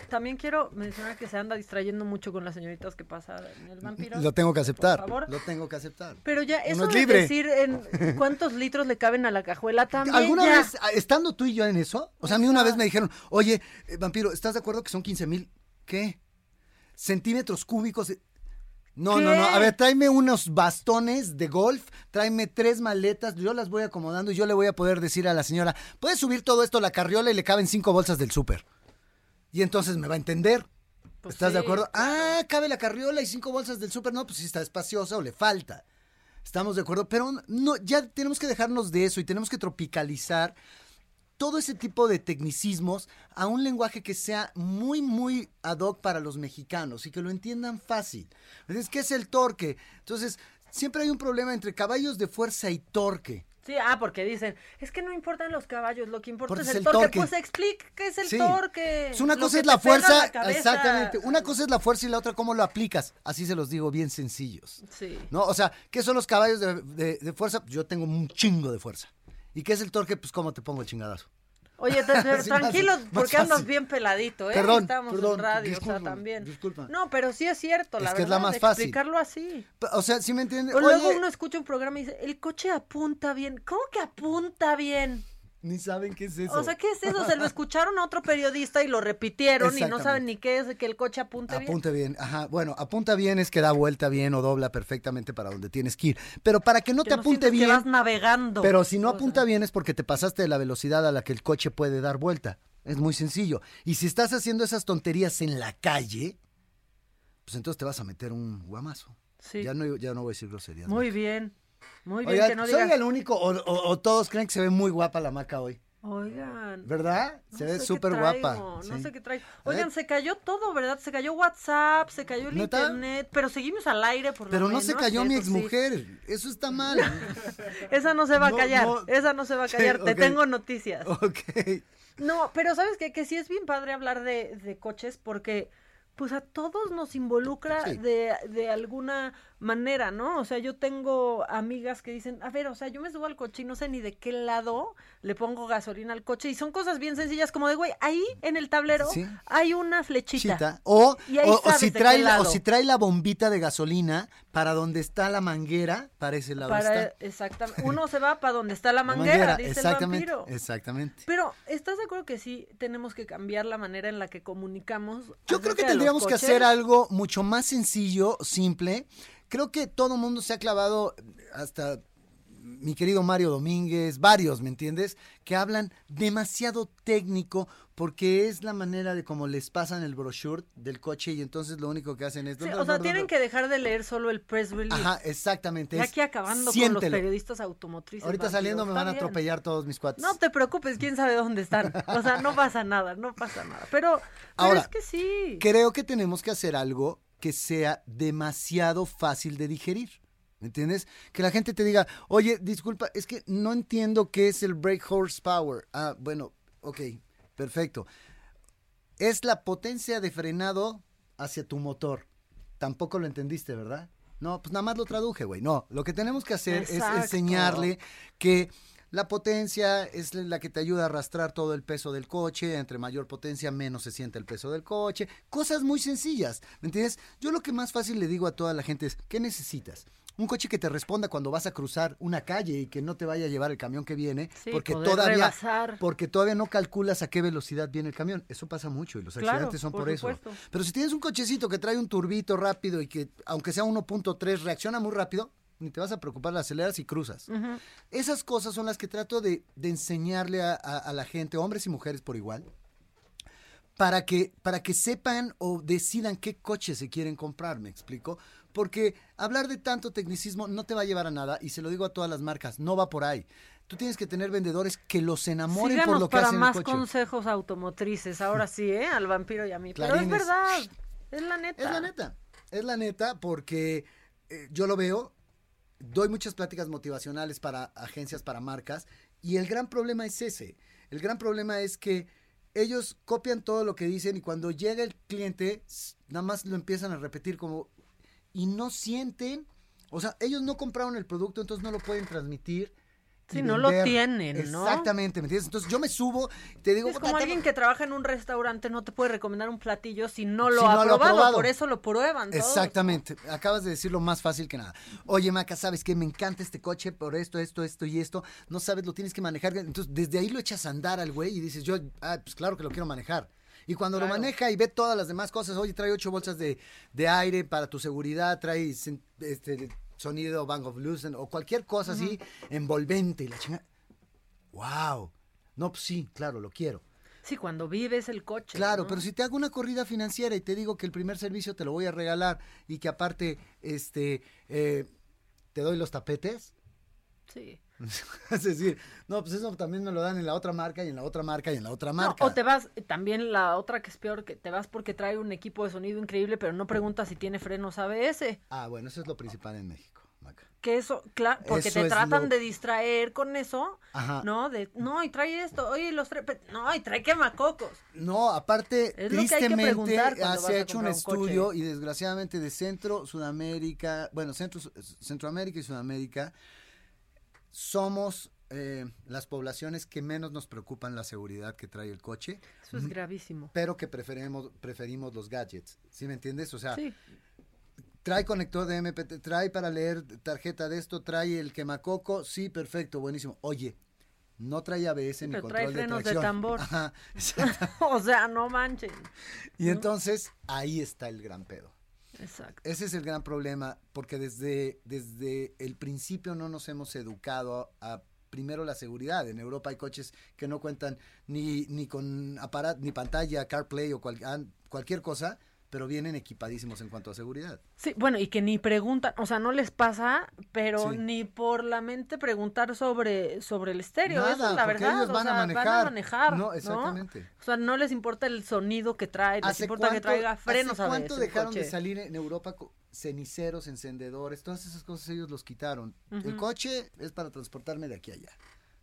también quiero mencionar que se anda distrayendo mucho con las señoritas que pasan en el vampiro. Lo tengo que aceptar. Por favor. Lo tengo que aceptar. Pero ya, eso es de decir en cuántos litros le caben a la cajuela también ¿Alguna ya. vez, estando tú y yo en eso? O sea, a mí una vez me dijeron, oye, eh, vampiro, ¿estás de acuerdo que son 15 mil, qué? Centímetros cúbicos. de-". No, no, no. A ver, tráeme unos bastones de golf, tráeme tres maletas, yo las voy acomodando y yo le voy a poder decir a la señora, puedes subir todo esto a la carriola y le caben cinco bolsas del súper. Y entonces me va a entender. Pues ¿Estás de acuerdo? Ah, cabe la carriola y cinco bolsas del súper. No, pues si está espaciosa o le falta. Estamos de acuerdo, pero no, ya tenemos que dejarnos de eso y tenemos que tropicalizar todo ese tipo de tecnicismos a un lenguaje que sea muy, muy ad hoc para los mexicanos y que lo entiendan fácil. Es que es el torque. Entonces, siempre hay un problema entre caballos de fuerza y torque. Sí, ah, porque dicen, es que no importan los caballos, lo que importa Porque es el, el torque. torque. Pues explica qué es el Sí. torque. Es una cosa es la fuerza, la exactamente. Una cosa es la fuerza y la otra cómo lo aplicas. Así se los digo, bien sencillos. Sí. ¿No? O sea, ¿qué son los caballos de, de- de fuerza? Yo tengo un chingo de fuerza. ¿Y qué es el torque? Pues cómo te pongo el chingadazo. Oye, te- pero Sí, más- porque andas bien peladito, ¿eh? Perdón, Estamos perdón, en radio, disculpa, o sea, también. disculpa. No, pero sí es cierto, la Es que es la verdad, más fácil. explicarlo así. O sea, ¿sí me entiendes? O luego uno escucha un programa y dice, el coche apunta bien. ¿Cómo que apunta bien? Ni saben qué es eso. O sea, ¿qué es eso? Se lo escucharon a otro periodista y lo repitieron y no saben ni qué es que el coche apunte bien. Apunta bien, ajá. Bueno, apunta bien es que da vuelta bien o dobla perfectamente para donde tienes que ir. Pero para que no Que te no apunte sientes que bien. vas navegando. Pero si no O sea, apunta bien es porque te pasaste de la velocidad a la que el coche puede dar vuelta. Es muy sencillo. Y si estás haciendo esas tonterías en la calle, pues entonces te vas a meter un guamazo. Sí. Ya no, ya no voy a decir groserías. Muy bien. Muy bien Oigan, que no soy digas. el único, o, o- o todos creen que se ve muy guapa la maca hoy. Oigan. ¿Verdad? Se ve súper traigo, guapa. No sí. sé qué trae. ver. Oigan, se cayó todo, ¿verdad? Se cayó WhatsApp, se cayó el internet, pero seguimos al aire por lo Pero no menos, se cayó mi eso sí. exmujer. Eso está mal. Esa no se va a callar, no. esa no se va a Sí, callar. Te tengo noticias. ok. No, pero ¿sabes qué? Que sí es bien padre hablar de, de coches porque pues a todos nos involucra de, de alguna manera, ¿no? O sea, yo tengo amigas que dicen, a ver, o sea, yo me subo al coche y no sé ni de qué lado le pongo gasolina al coche y son cosas bien sencillas como de, güey, ahí en el tablero Sí. hay una flechita. Chita. O, si trae la, o si trae la bombita de gasolina para donde está la manguera, para ese lado Para, está. exactamente. Uno se va para donde está la La manguera, dice exactamente, el vampiro. exactamente. Pero, ¿estás de acuerdo que sí tenemos que cambiar la manera en la que comunicamos? Yo creo que tendríamos que hacer algo mucho más sencillo, simple. Creo que todo el mundo se ha clavado, hasta mi querido Mario Domínguez, varios, ¿me entiendes? Que hablan demasiado técnico porque es la manera de cómo les pasan el brochure del coche y entonces lo único que hacen es... Sí, o sea, tienen que dejar de leer solo el press release. Ajá, exactamente. Ya aquí acabando siéntelo. con los periodistas automotrices. Ahorita saliendo me está van a bien. atropellar todos mis cuates. No te preocupes, quién sabe dónde están. O sea, no pasa nada, no pasa nada. Pero, pero Ahora, es que sí. Creo que tenemos que hacer algo que sea demasiado fácil de digerir. ¿Me entiendes? Que la gente te diga, oye, disculpa, es que no entiendo qué es el brake horsepower. Ah, bueno, ok, perfecto. Es la potencia de frenado hacia tu motor. Tampoco lo entendiste, ¿verdad? No, pues nada más lo traduje, güey. No, lo que tenemos que hacer Exacto. es enseñarle que la potencia es la que te ayuda a arrastrar todo el peso del coche. Entre mayor potencia, menos se siente el peso del coche. Cosas muy sencillas, ¿me entiendes? Yo lo que más fácil le digo a toda la gente es, ¿qué necesitas? Un coche que te responda cuando vas a cruzar una calle y que no te vaya a llevar el camión que viene, Sí, porque todavía rebasar. porque todavía no calculas a qué velocidad viene el camión. Eso pasa mucho y los Claro, accidentes son por por, eso. Pero si tienes un cochecito que trae un turbito rápido y que aunque sea 1.3 reacciona muy rápido, ni te vas a preocupar, la aceleras y cruzas. Esas cosas son las que trato de, de enseñarle a, a- a la gente, hombres y mujeres por igual, para que, para que sepan o decidan qué coche se quieren comprar, ¿me explico? Porque hablar de tanto tecnicismo no te va a llevar a nada, y se lo digo a todas las marcas, no va por ahí. Tú tienes que tener vendedores que los enamoren por lo que para hacen el más coche. consejos automotrices. Ahora sí, ¿eh? Al vampiro y a mí. Pero es verdad. Es la neta. Es la neta. Es la neta porque eh, yo lo veo, doy muchas pláticas motivacionales para agencias, para marcas, y el gran problema es ese. El gran problema es que ellos copian todo lo que dicen y cuando llega el cliente, nada más lo empiezan a repetir como... Y no sienten, o sea, ellos no compraron el producto, entonces no lo pueden transmitir. Sí, no lo tienen, ¿no? Exactamente, ¿me entiendes? Entonces yo me subo te digo... Es "Puta, como te- alguien que trabaja en un restaurante no te puede recomendar un platillo si no lo, Si ha, no lo ha probado. Por eso lo prueban todos. Exactamente, acabas de decir lo más fácil que nada. Oye, Maca, ¿sabes qué? Me encanta este coche por esto, esto, esto y esto. No sabes, lo tienes que manejar. Entonces, desde ahí lo echas a andar al güey y dices, yo, ah, pues claro que lo quiero manejar. Y cuando Claro. lo maneja y ve todas las demás cosas, oye, trae ocho bolsas de, de aire para tu seguridad, trae este, sonido Bang of Lucen o cualquier cosa así envolvente y la chinga. ¡Wow! No, pues sí, claro, lo quiero. Sí, cuando vives el coche. Claro, ¿no? pero si te hago una corrida financiera y te digo que el primer servicio te lo voy a regalar y que aparte, este, eh, te doy los tapetes, Sí. es decir, no, pues eso también me lo dan en la otra marca y en la otra marca y en la otra No, marca. o te vas, también la otra que es peor, que te vas porque trae un equipo de sonido increíble, pero no preguntas si tiene frenos ABS. Ah, bueno, eso es lo principal en México, Maca. Que eso, claro, porque Eso te tratan lo- de distraer con eso, Ajá. ¿no? De, no, y trae esto, oye, los fre- pe- no, y trae quemacocos. No, aparte, Es lo que hay que tristemente se ha hecho un coche. estudio y desgraciadamente de Centro, Sudamérica, bueno, Centro, Centroamérica y Sudamérica, somos eh, las poblaciones que menos nos preocupan la seguridad que trae el coche. Eso es gravísimo. Pero que preferimos, preferimos los gadgets, ¿sí me entiendes? O sea, Sí. trae conector de MPT, trae para leer tarjeta de esto, trae el quemacoco, sí, perfecto, buenísimo. Oye, no trae ABS ni pero control trae frenos de tracción. tambor. Ajá, o sea, no manchen. y entonces ahí está el gran pedo. Exacto. Ese es el gran problema, porque desde, desde el principio no nos hemos educado a, primero la seguridad. En Europa hay coches que no cuentan ni, ni con aparato, ni pantalla, CarPlay o cual- cualquier cosa, pero vienen equipadísimos en cuanto a seguridad. Sí, bueno, y que ni preguntan, o sea, no les pasa, pero Sí. ni por la mente preguntar sobre, sobre el estéreo, eso es la porque verdad. ellos o van a manejar. manejar, No, ¿no? exactamente. O sea, no les importa el sonido que trae, les ¿Hace importa que traiga frenos ¿Hace a cuánto veces el dejaron de salir en Europa ceniceros, encendedores, todas esas cosas ellos los quitaron? El coche es para transportarme de aquí a allá.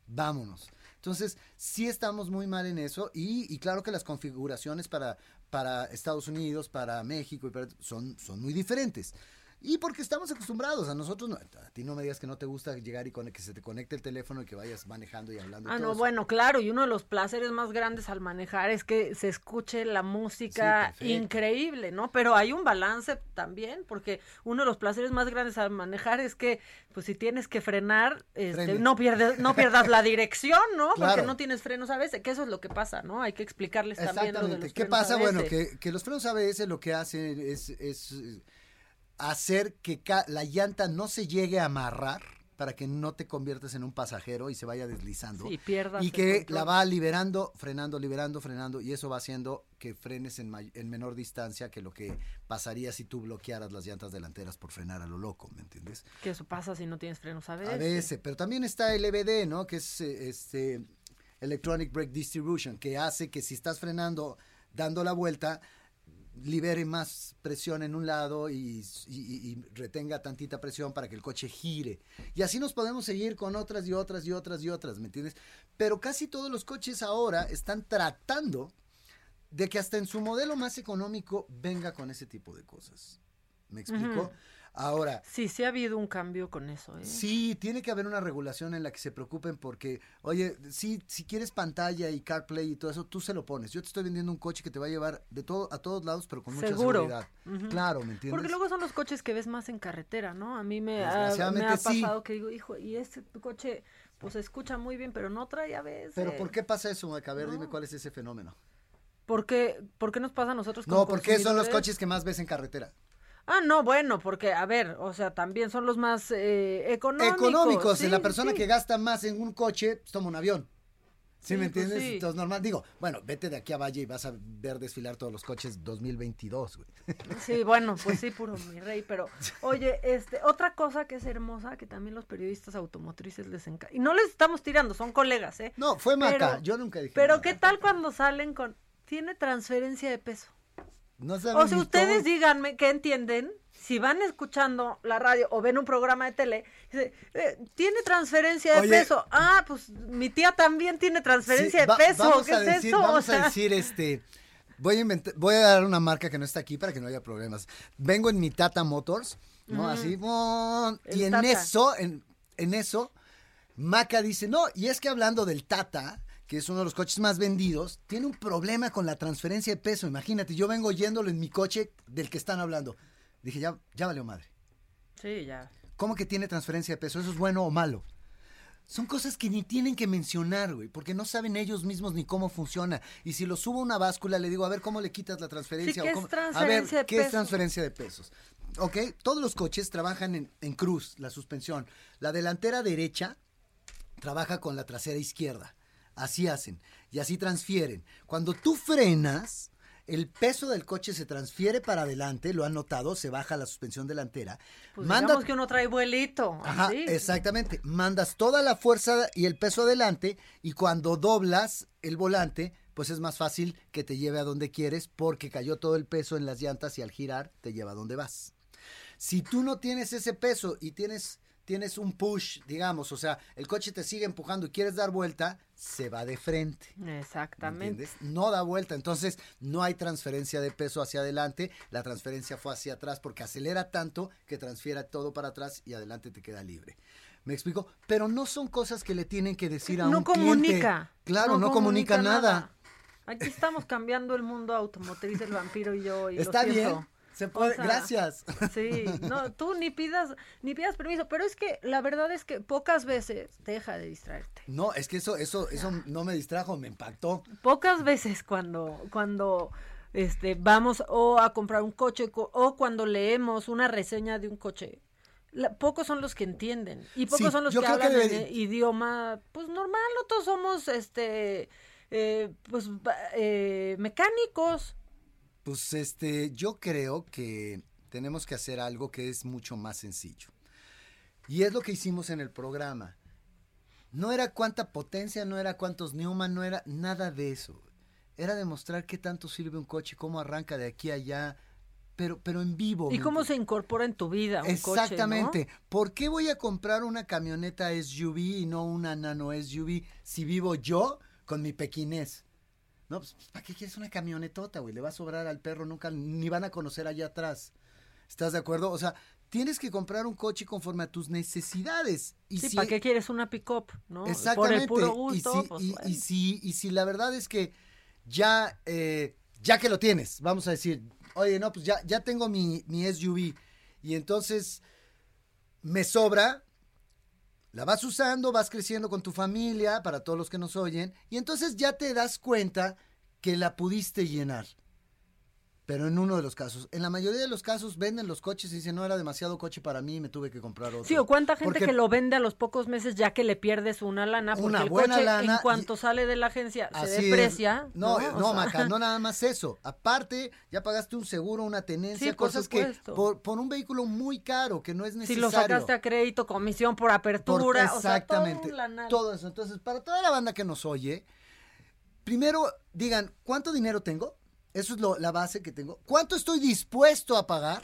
Vámonos. Entonces, sí estamos muy mal en eso y, y claro que las configuraciones para, para Estados Unidos, para México y para- son, son muy diferentes. Y porque estamos acostumbrados, a nosotros, no, a ti no me digas que no te gusta llegar y con que se te conecte el teléfono y que vayas manejando y hablando. Ah, no, eso. bueno, claro, y uno de los placeres más grandes al manejar es que se escuche la música Sí, increíble, ¿no? Pero hay un balance también, porque uno de los placeres más grandes al manejar es que, pues si tienes que frenar, este, no pierdes, no pierdas la dirección, ¿no? Porque no tienes frenos a veces, que eso es lo que pasa, ¿no? Hay que explicarles también lo de Exactamente. los ¿Qué frenos pasa? ABS. Bueno, que, que los frenos ABS lo que hacen es, es, hacer que la llanta no se llegue a amarrar para que no te conviertas en un pasajero y se vaya deslizando. Sí, pierdas y que la va liberando, frenando, liberando, frenando y eso va haciendo que frenes en, menor distancia que lo que pasaría si tú bloquearas las llantas delanteras por frenar a lo loco, ¿me entiendes? Que eso pasa si no tienes frenos ABS. ABS, pero también está el EBD, ¿no? Que es eh, este Electronic Brake Distribution, que hace que si estás frenando, dando la vuelta, libere más presión en un lado y, y- y- y retenga tantita presión para que el coche gire. Y así nos podemos seguir con otras y otras y otras y otras, ¿me entiendes? Pero casi todos los coches ahora están tratando de que hasta en su modelo más económico venga con ese tipo de cosas. ¿Me explico? Ahora, Sí, sí ha habido un cambio con eso, ¿eh? Sí, tiene que haber una regulación en la que se preocupen porque, oye, sí, si quieres pantalla y CarPlay y todo eso, tú se lo pones. Yo te estoy vendiendo un coche que te va a llevar de todo a todos lados, pero con mucha Seguro. seguridad. Claro, ¿me entiendes? Porque luego son los coches que ves más en carretera, ¿no? A mí me ha, me sí. pasado que digo, hijo, y este coche pues se escucha muy bien, pero no trae a veces. Pero ¿por qué pasa eso, Maca? A ver, dime cuál es ese fenómeno. ¿Por qué, por qué nos pasa a nosotros como No, porque son los coches que más ves en carretera. Ah, no, bueno, porque, a ver, o sea, también son los más eh, económicos. Económicos, sí, la persona sí. que gasta más en un coche, pues, toma un avión. ¿Sí, Sí, me pues entiendes? sí. Entonces, normal, digo, bueno, vete de aquí a Valle y vas a ver desfilar todos los coches 2022, güey. Sí, bueno, pues sí, puro mi rey, pero oye, este, otra cosa que es hermosa, que también los periodistas automotrices les encanta, y no les estamos tirando, son colegas, ¿eh? No, fue Maca, Pero- yo nunca dije Pero nada. ¿qué tal cuando salen con, tiene transferencia de peso? No saben O sea, ustedes díganme qué entienden, si van escuchando la radio o ven un programa de tele, dice, eh, tiene transferencia de Oye. peso. Ah, pues mi tía también tiene transferencia Sí, va- de peso. Vamos ¿Qué a es decir, eso? O Vamos sea, a decir, este, voy a inventar, voy a dar una marca que no está aquí para que no haya problemas. Vengo en mi Tata Motors, ¿no? Así. El y en Tata. eso, en, en eso, Maca dice, no, y es que hablando del Tata, que es uno de los coches más vendidos, tiene un problema con la transferencia de peso. Imagínate, yo vengo oyéndolo en mi coche del que están hablando. Dije, ya, ya valió madre. Sí, ya. ¿Cómo que tiene transferencia de peso? ¿Eso es bueno o malo? Son cosas que ni tienen que mencionar, güey, porque no saben ellos mismos ni cómo funciona. Y si lo subo a una báscula, le digo, a ver, ¿cómo le quitas la transferencia? Sí, ¿qué O es cómo- A ver, transferencia de ¿qué es transferencia de pesos? Ok, todos los coches trabajan en, en cruz, la suspensión. La delantera derecha trabaja con la trasera izquierda. Así hacen. Y así transfieren. Cuando tú frenas, el peso del coche se transfiere para adelante, lo han notado, se baja la suspensión delantera. Pues manda digamos que uno trae vuelito. Ajá, exactamente. Mandas toda la fuerza y el peso adelante y cuando doblas el volante, pues es más fácil que te lleve a donde quieres porque cayó todo el peso en las llantas y al girar te lleva a donde vas. Si tú no tienes ese peso y tienes tienes un push, digamos, o sea, el coche te sigue empujando y quieres dar vuelta, se va de frente. ¿me Exactamente. entiendes? No da vuelta, entonces no hay transferencia de peso hacia adelante, la transferencia fue hacia atrás porque acelera tanto que transfiera todo para atrás y adelante te queda libre. ¿Me explico? Pero no son cosas que le tienen que decir a no un comunica. cliente. Claro, no, comunica, nada. Aquí estamos cambiando el mundo automotriz, el vampiro y yo. Y lo Está bien. Siento. Se puede, O sea, gracias. Sí, no, tú ni pidas, ni pidas permiso, pero es que la verdad es que pocas veces deja de distraerte. No, es que eso, eso, eso no me distrajo, me impactó. Pocas veces cuando, cuando este, vamos o a comprar un coche co- o cuando leemos una reseña de un coche. la- pocos son los que entienden y pocos Sí, son los que que hablan debe- en idioma pues normal, no todos somos este eh, pues eh, mecánicos. Pues este, yo creo que tenemos que hacer algo que es mucho más sencillo. Y es lo que hicimos en el programa. No era cuánta potencia, no era cuántos Newman, no era nada de eso. Era demostrar qué tanto sirve un coche, cómo arranca de aquí a allá, pero, pero en vivo. Y ¿me cómo se incorpora en tu vida un coche, ¿no? Exactamente. ¿Por qué voy a comprar una camioneta SUV y no una nano SUV si vivo yo con mi pequinés? No, pues, ¿para qué quieres una camionetota, güey? Le va a sobrar al perro, nunca, ni van a conocer allá atrás. ¿Estás de acuerdo? O sea, tienes que comprar un coche conforme a tus necesidades. Y Sí, si- ¿para qué quieres una pick-up? ¿no? Por Exactamente. el puro y, gusto, si, pues, y- bueno. y si, y si la verdad es que ya, eh, ya que lo tienes, vamos a decir, oye, no, pues ya, ya tengo mi, mi SUV y entonces me sobra, la vas usando, vas creciendo con tu familia, para todos los que nos oyen, y entonces ya te das cuenta que la pudiste llenar. Pero en uno de los casos. En la mayoría de los casos venden los coches y dicen, no era demasiado coche para mí y me tuve que comprar otro. Sí, o cuánta gente Porque que lo vende a los pocos meses ya que le pierdes una lana, porque Una el buena coche lana en cuanto sale de la agencia se deprecia. No, no, sea, Maca, no nada más eso. Aparte, ya pagaste un seguro, una tenencia, Sí, por cosas que por, por un vehículo muy caro que no es Si necesario. lo sacaste a crédito, comisión por apertura, o sea, todo exactamente. todo eso. Entonces, para toda la banda que nos oye, primero digan, ¿cuánto dinero tengo? Eso es lo- la base que tengo. ¿Cuánto estoy dispuesto a pagar?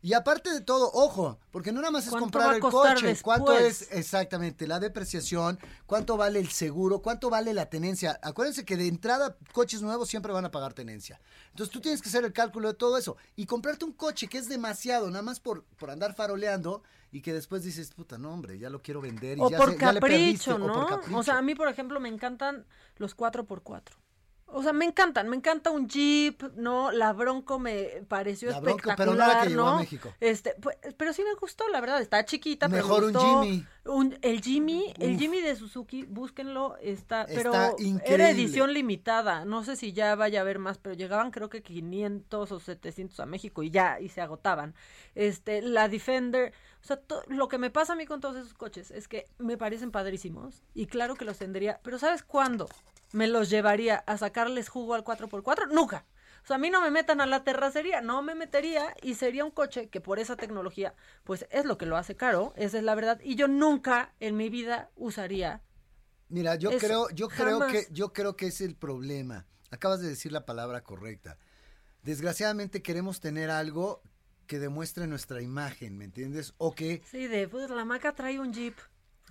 Y aparte de todo, ojo, porque no nada más es ¿Cuánto comprar el coche, cuánto es exactamente la depreciación, cuánto vale el seguro, cuánto vale la tenencia. Acuérdense que de entrada coches nuevos siempre van a pagar tenencia. Entonces tú tienes que hacer el cálculo de todo eso y comprarte un coche que es demasiado, nada más por, por andar faroleando y que después dices, puta, no hombre, ya lo quiero vender y O ya por se- ya le perdiste", capricho, o por ¿no? capricho. O sea, a mí, por ejemplo, me encantan los 4x4. O sea, me encantan, me encanta un Jeep, ¿no? La Bronco me pareció La Bronco, espectacular, pero no la que llegó a. México. Este, pues, pero sí me gustó, la verdad, está chiquita, pero Mejor me un gustó. Jimmy. Un- el Jimmy, el. Jimmy de Suzuki, búsquenlo, está, Está pero era increíble. edición limitada, no sé si ya vaya a haber más, pero llegaban creo que 500 o 700 a México y ya, y se agotaban. Este, la Defender, o sea, to- lo que me pasa a mí con todos esos coches es que me parecen padrísimos y claro que los tendría, pero ¿sabes cuándo me los llevaría a sacarles jugo al 4x4? Nunca. O sea, a mí no me metan a la terracería, no me metería y sería un coche que por esa tecnología, pues es lo que lo hace caro, esa es la verdad, y yo nunca en mi vida usaría Mira, yo Eso, creo, yo creo que, yo creo que es el problema. Acabas de decir la palabra correcta. Desgraciadamente queremos tener algo que demuestre nuestra imagen, ¿me entiendes? O que, Sí, de pues la maca trae un jeep.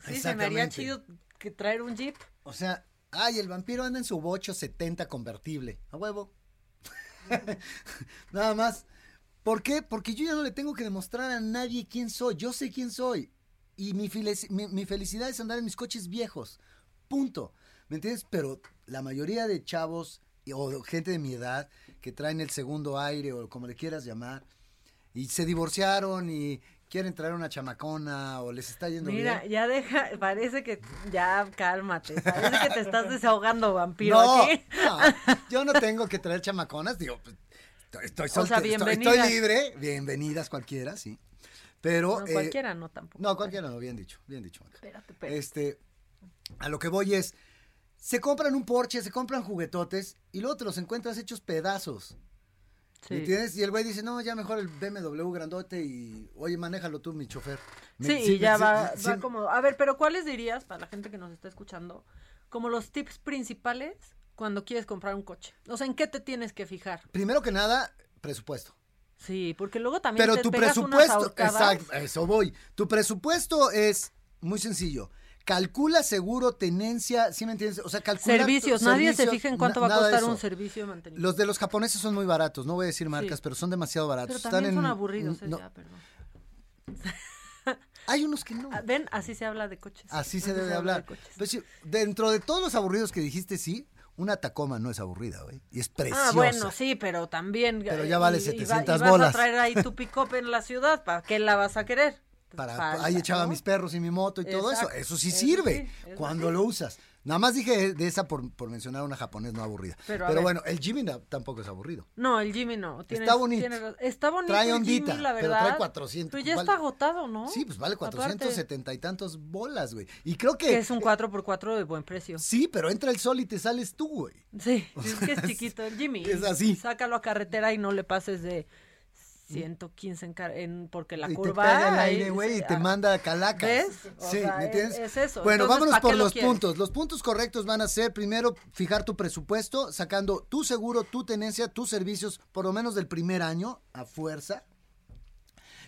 Sí, se me haría chido que traer un jeep. o sea, ay, el vampiro anda en su bocho 70 convertible, a huevo. Nada más. ¿Por qué? Porque yo ya no le tengo que demostrar a nadie quién soy. Yo sé quién soy. Y mi, felici- mi, mi felicidad es andar en mis coches viejos. Punto. ¿Me entiendes? Pero la mayoría de chavos o gente de mi edad que traen el segundo aire o como le quieras llamar y se divorciaron y quieren traer una chamacona o les está yendo Mira, bien. ya deja, parece que ya cálmate, parece que te estás desahogando, vampiro, No, aquí. no, yo no tengo que traer chamaconas, digo, pues, estoy, estoy, O sea, estoy- bienvenidas. estoy libre, bienvenidas cualquiera, sí. Pero No, eh, cualquiera no tampoco. No, cualquiera no, bien dicho, bien dicho. Maca. Espérate, espérate. Este, a lo que voy es, se compran un Porsche, se compran juguetotes y luego te los encuentras hechos pedazos. Sí. ¿Me entiendes? Y el güey dice, no, ya mejor el BMW grandote y, oye, manéjalo tú, mi chofer. Me- Sí, y ya va, sí, va como, a ver, pero ¿cuáles dirías, para la gente que nos está escuchando, como los tips principales cuando quieres comprar un coche? O sea, ¿en qué te tienes que fijar? Primero que nada, presupuesto. Sí, porque luego también Pero te tu pegas presupuesto, exacto, eso voy. Tu presupuesto es muy sencillo. Calcula seguro, tenencia, ¿sí me entiendes? O sea, calcula Servicios, nadie se fija en cuánto va a costar un servicio de mantenimiento. Los de los japoneses son muy baratos, no voy a decir marcas, Sí. pero son demasiado baratos. Pero también Están son en- aburridos, eh, no, ya, perdón. Hay unos que no. Ah, Ven, así se habla de coches. Así se debe de hablar. Pues sí, dentro de todos los aburridos que dijiste, sí, una Tacoma no es aburrida, güey. Y es preciosa. Ah, bueno, sí, pero también. Pero eh, ya vale y- y va- 700 y vas bolas. a traer ahí tu pick-up en la ciudad, ¿para qué la vas a querer? Para, Falta, ahí echaba ¿no? mis perros y mi moto y todo eso. Eso sí eso sirve sí, eso cuando sí. lo usas. Nada más dije de esa por, por mencionar una japonés no aburrida. Pero Pero, bueno, el Jimmy tampoco es aburrido. No, el Jimmy no. tienes- Está bonito. tienes está bonito. Trae ondita, Jimmy, la pero verdad. trae 400, Pero ya vale- está agotado, ¿no? Sí, pues vale Aparte, 470 y tantos bolas, güey. Y creo que... Que es un 4x4 de buen precio. Sí, pero entra el sol y te sales tú, güey. Sí, O es que es- chiquito el Jimmy. es así. Sácalo a carretera y no le pases de 115 en, en porque la y te curva. pega el aire, güey, y te manda a calacas. ¿Ves? O sí, sea, ¿me entiendes? es- es eso. Bueno, Entonces, vámonos ¿para qué por lo los puntos. Los puntos correctos van a ser, primero, fijar tu presupuesto, sacando tu seguro, tu tenencia, tus servicios, por lo menos del primer año, a fuerza.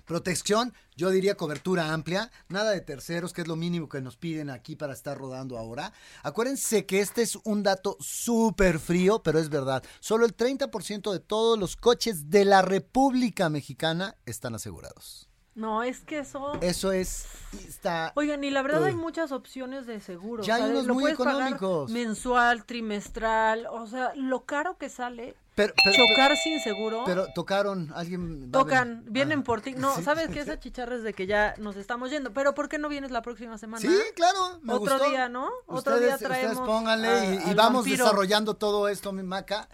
Protección, yo diría cobertura amplia, nada de terceros, que es lo mínimo que nos piden aquí para estar rodando ahora. Acuérdense que este es un dato súper frío, pero es verdad. Solo el 30% de todos los coches de la República Mexicana están asegurados. No, es que eso... Eso es, está... Oigan, y la verdad hay muchas opciones de seguro. Ya hay unos lo muy económicos. mensual, trimestral, o sea, lo caro que sale Pero- pero- chocar sin seguro. Pero tocaron, alguien... Tocan, venir? vienen por ti. No, Sí. ¿sabes qué? Esa chicharra es de que ya nos estamos yendo. Pero ¿por qué no vienes la próxima semana? Sí, claro, me Otro gustó. día, ¿no? Otro Ustedes, día traemos. ustedes pónganle a- y, vamos vampiro. desarrollando todo esto, mi maca.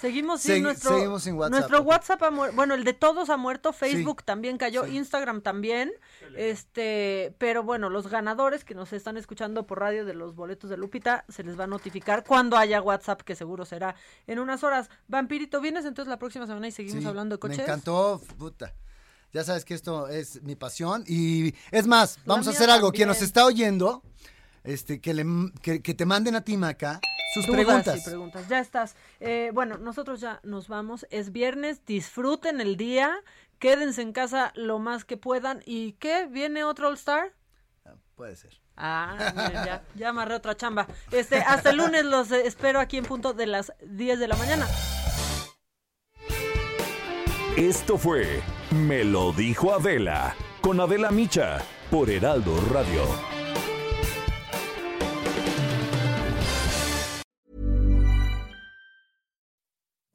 Seguimos sin Segui- nuestro, seguimos sin WhatsApp, nuestro. WhatsApp ha muer- bueno, el de todos ha muerto, Facebook también cayó, Instagram también, este, pero bueno, los ganadores que nos están escuchando por radio de los boletos de Lupita, se les va a notificar cuando haya WhatsApp, que seguro será en unas horas. Vampirito, ¿vienes entonces la próxima semana y seguimos Sí, hablando de coches? Me encantó, puta. Ya sabes que esto es mi pasión. Y es más, vamos a hacer algo. Quien nos está oyendo, este, que, le, que, que te manden a ti, Maca, sus Dudas preguntas. y preguntas. Ya estás. Eh, bueno, nosotros ya nos vamos. Es viernes, disfruten el día, quédense en casa lo más que puedan. ¿Y qué? ¿Viene otro All Star? Puede ser. Ah, miren, ya, ya amarré otra chamba. Este, hasta el lunes los espero aquí en punto de las 10 de la mañana. Esto fue Me lo dijo Adela con Adela Micha por Heraldo Radio.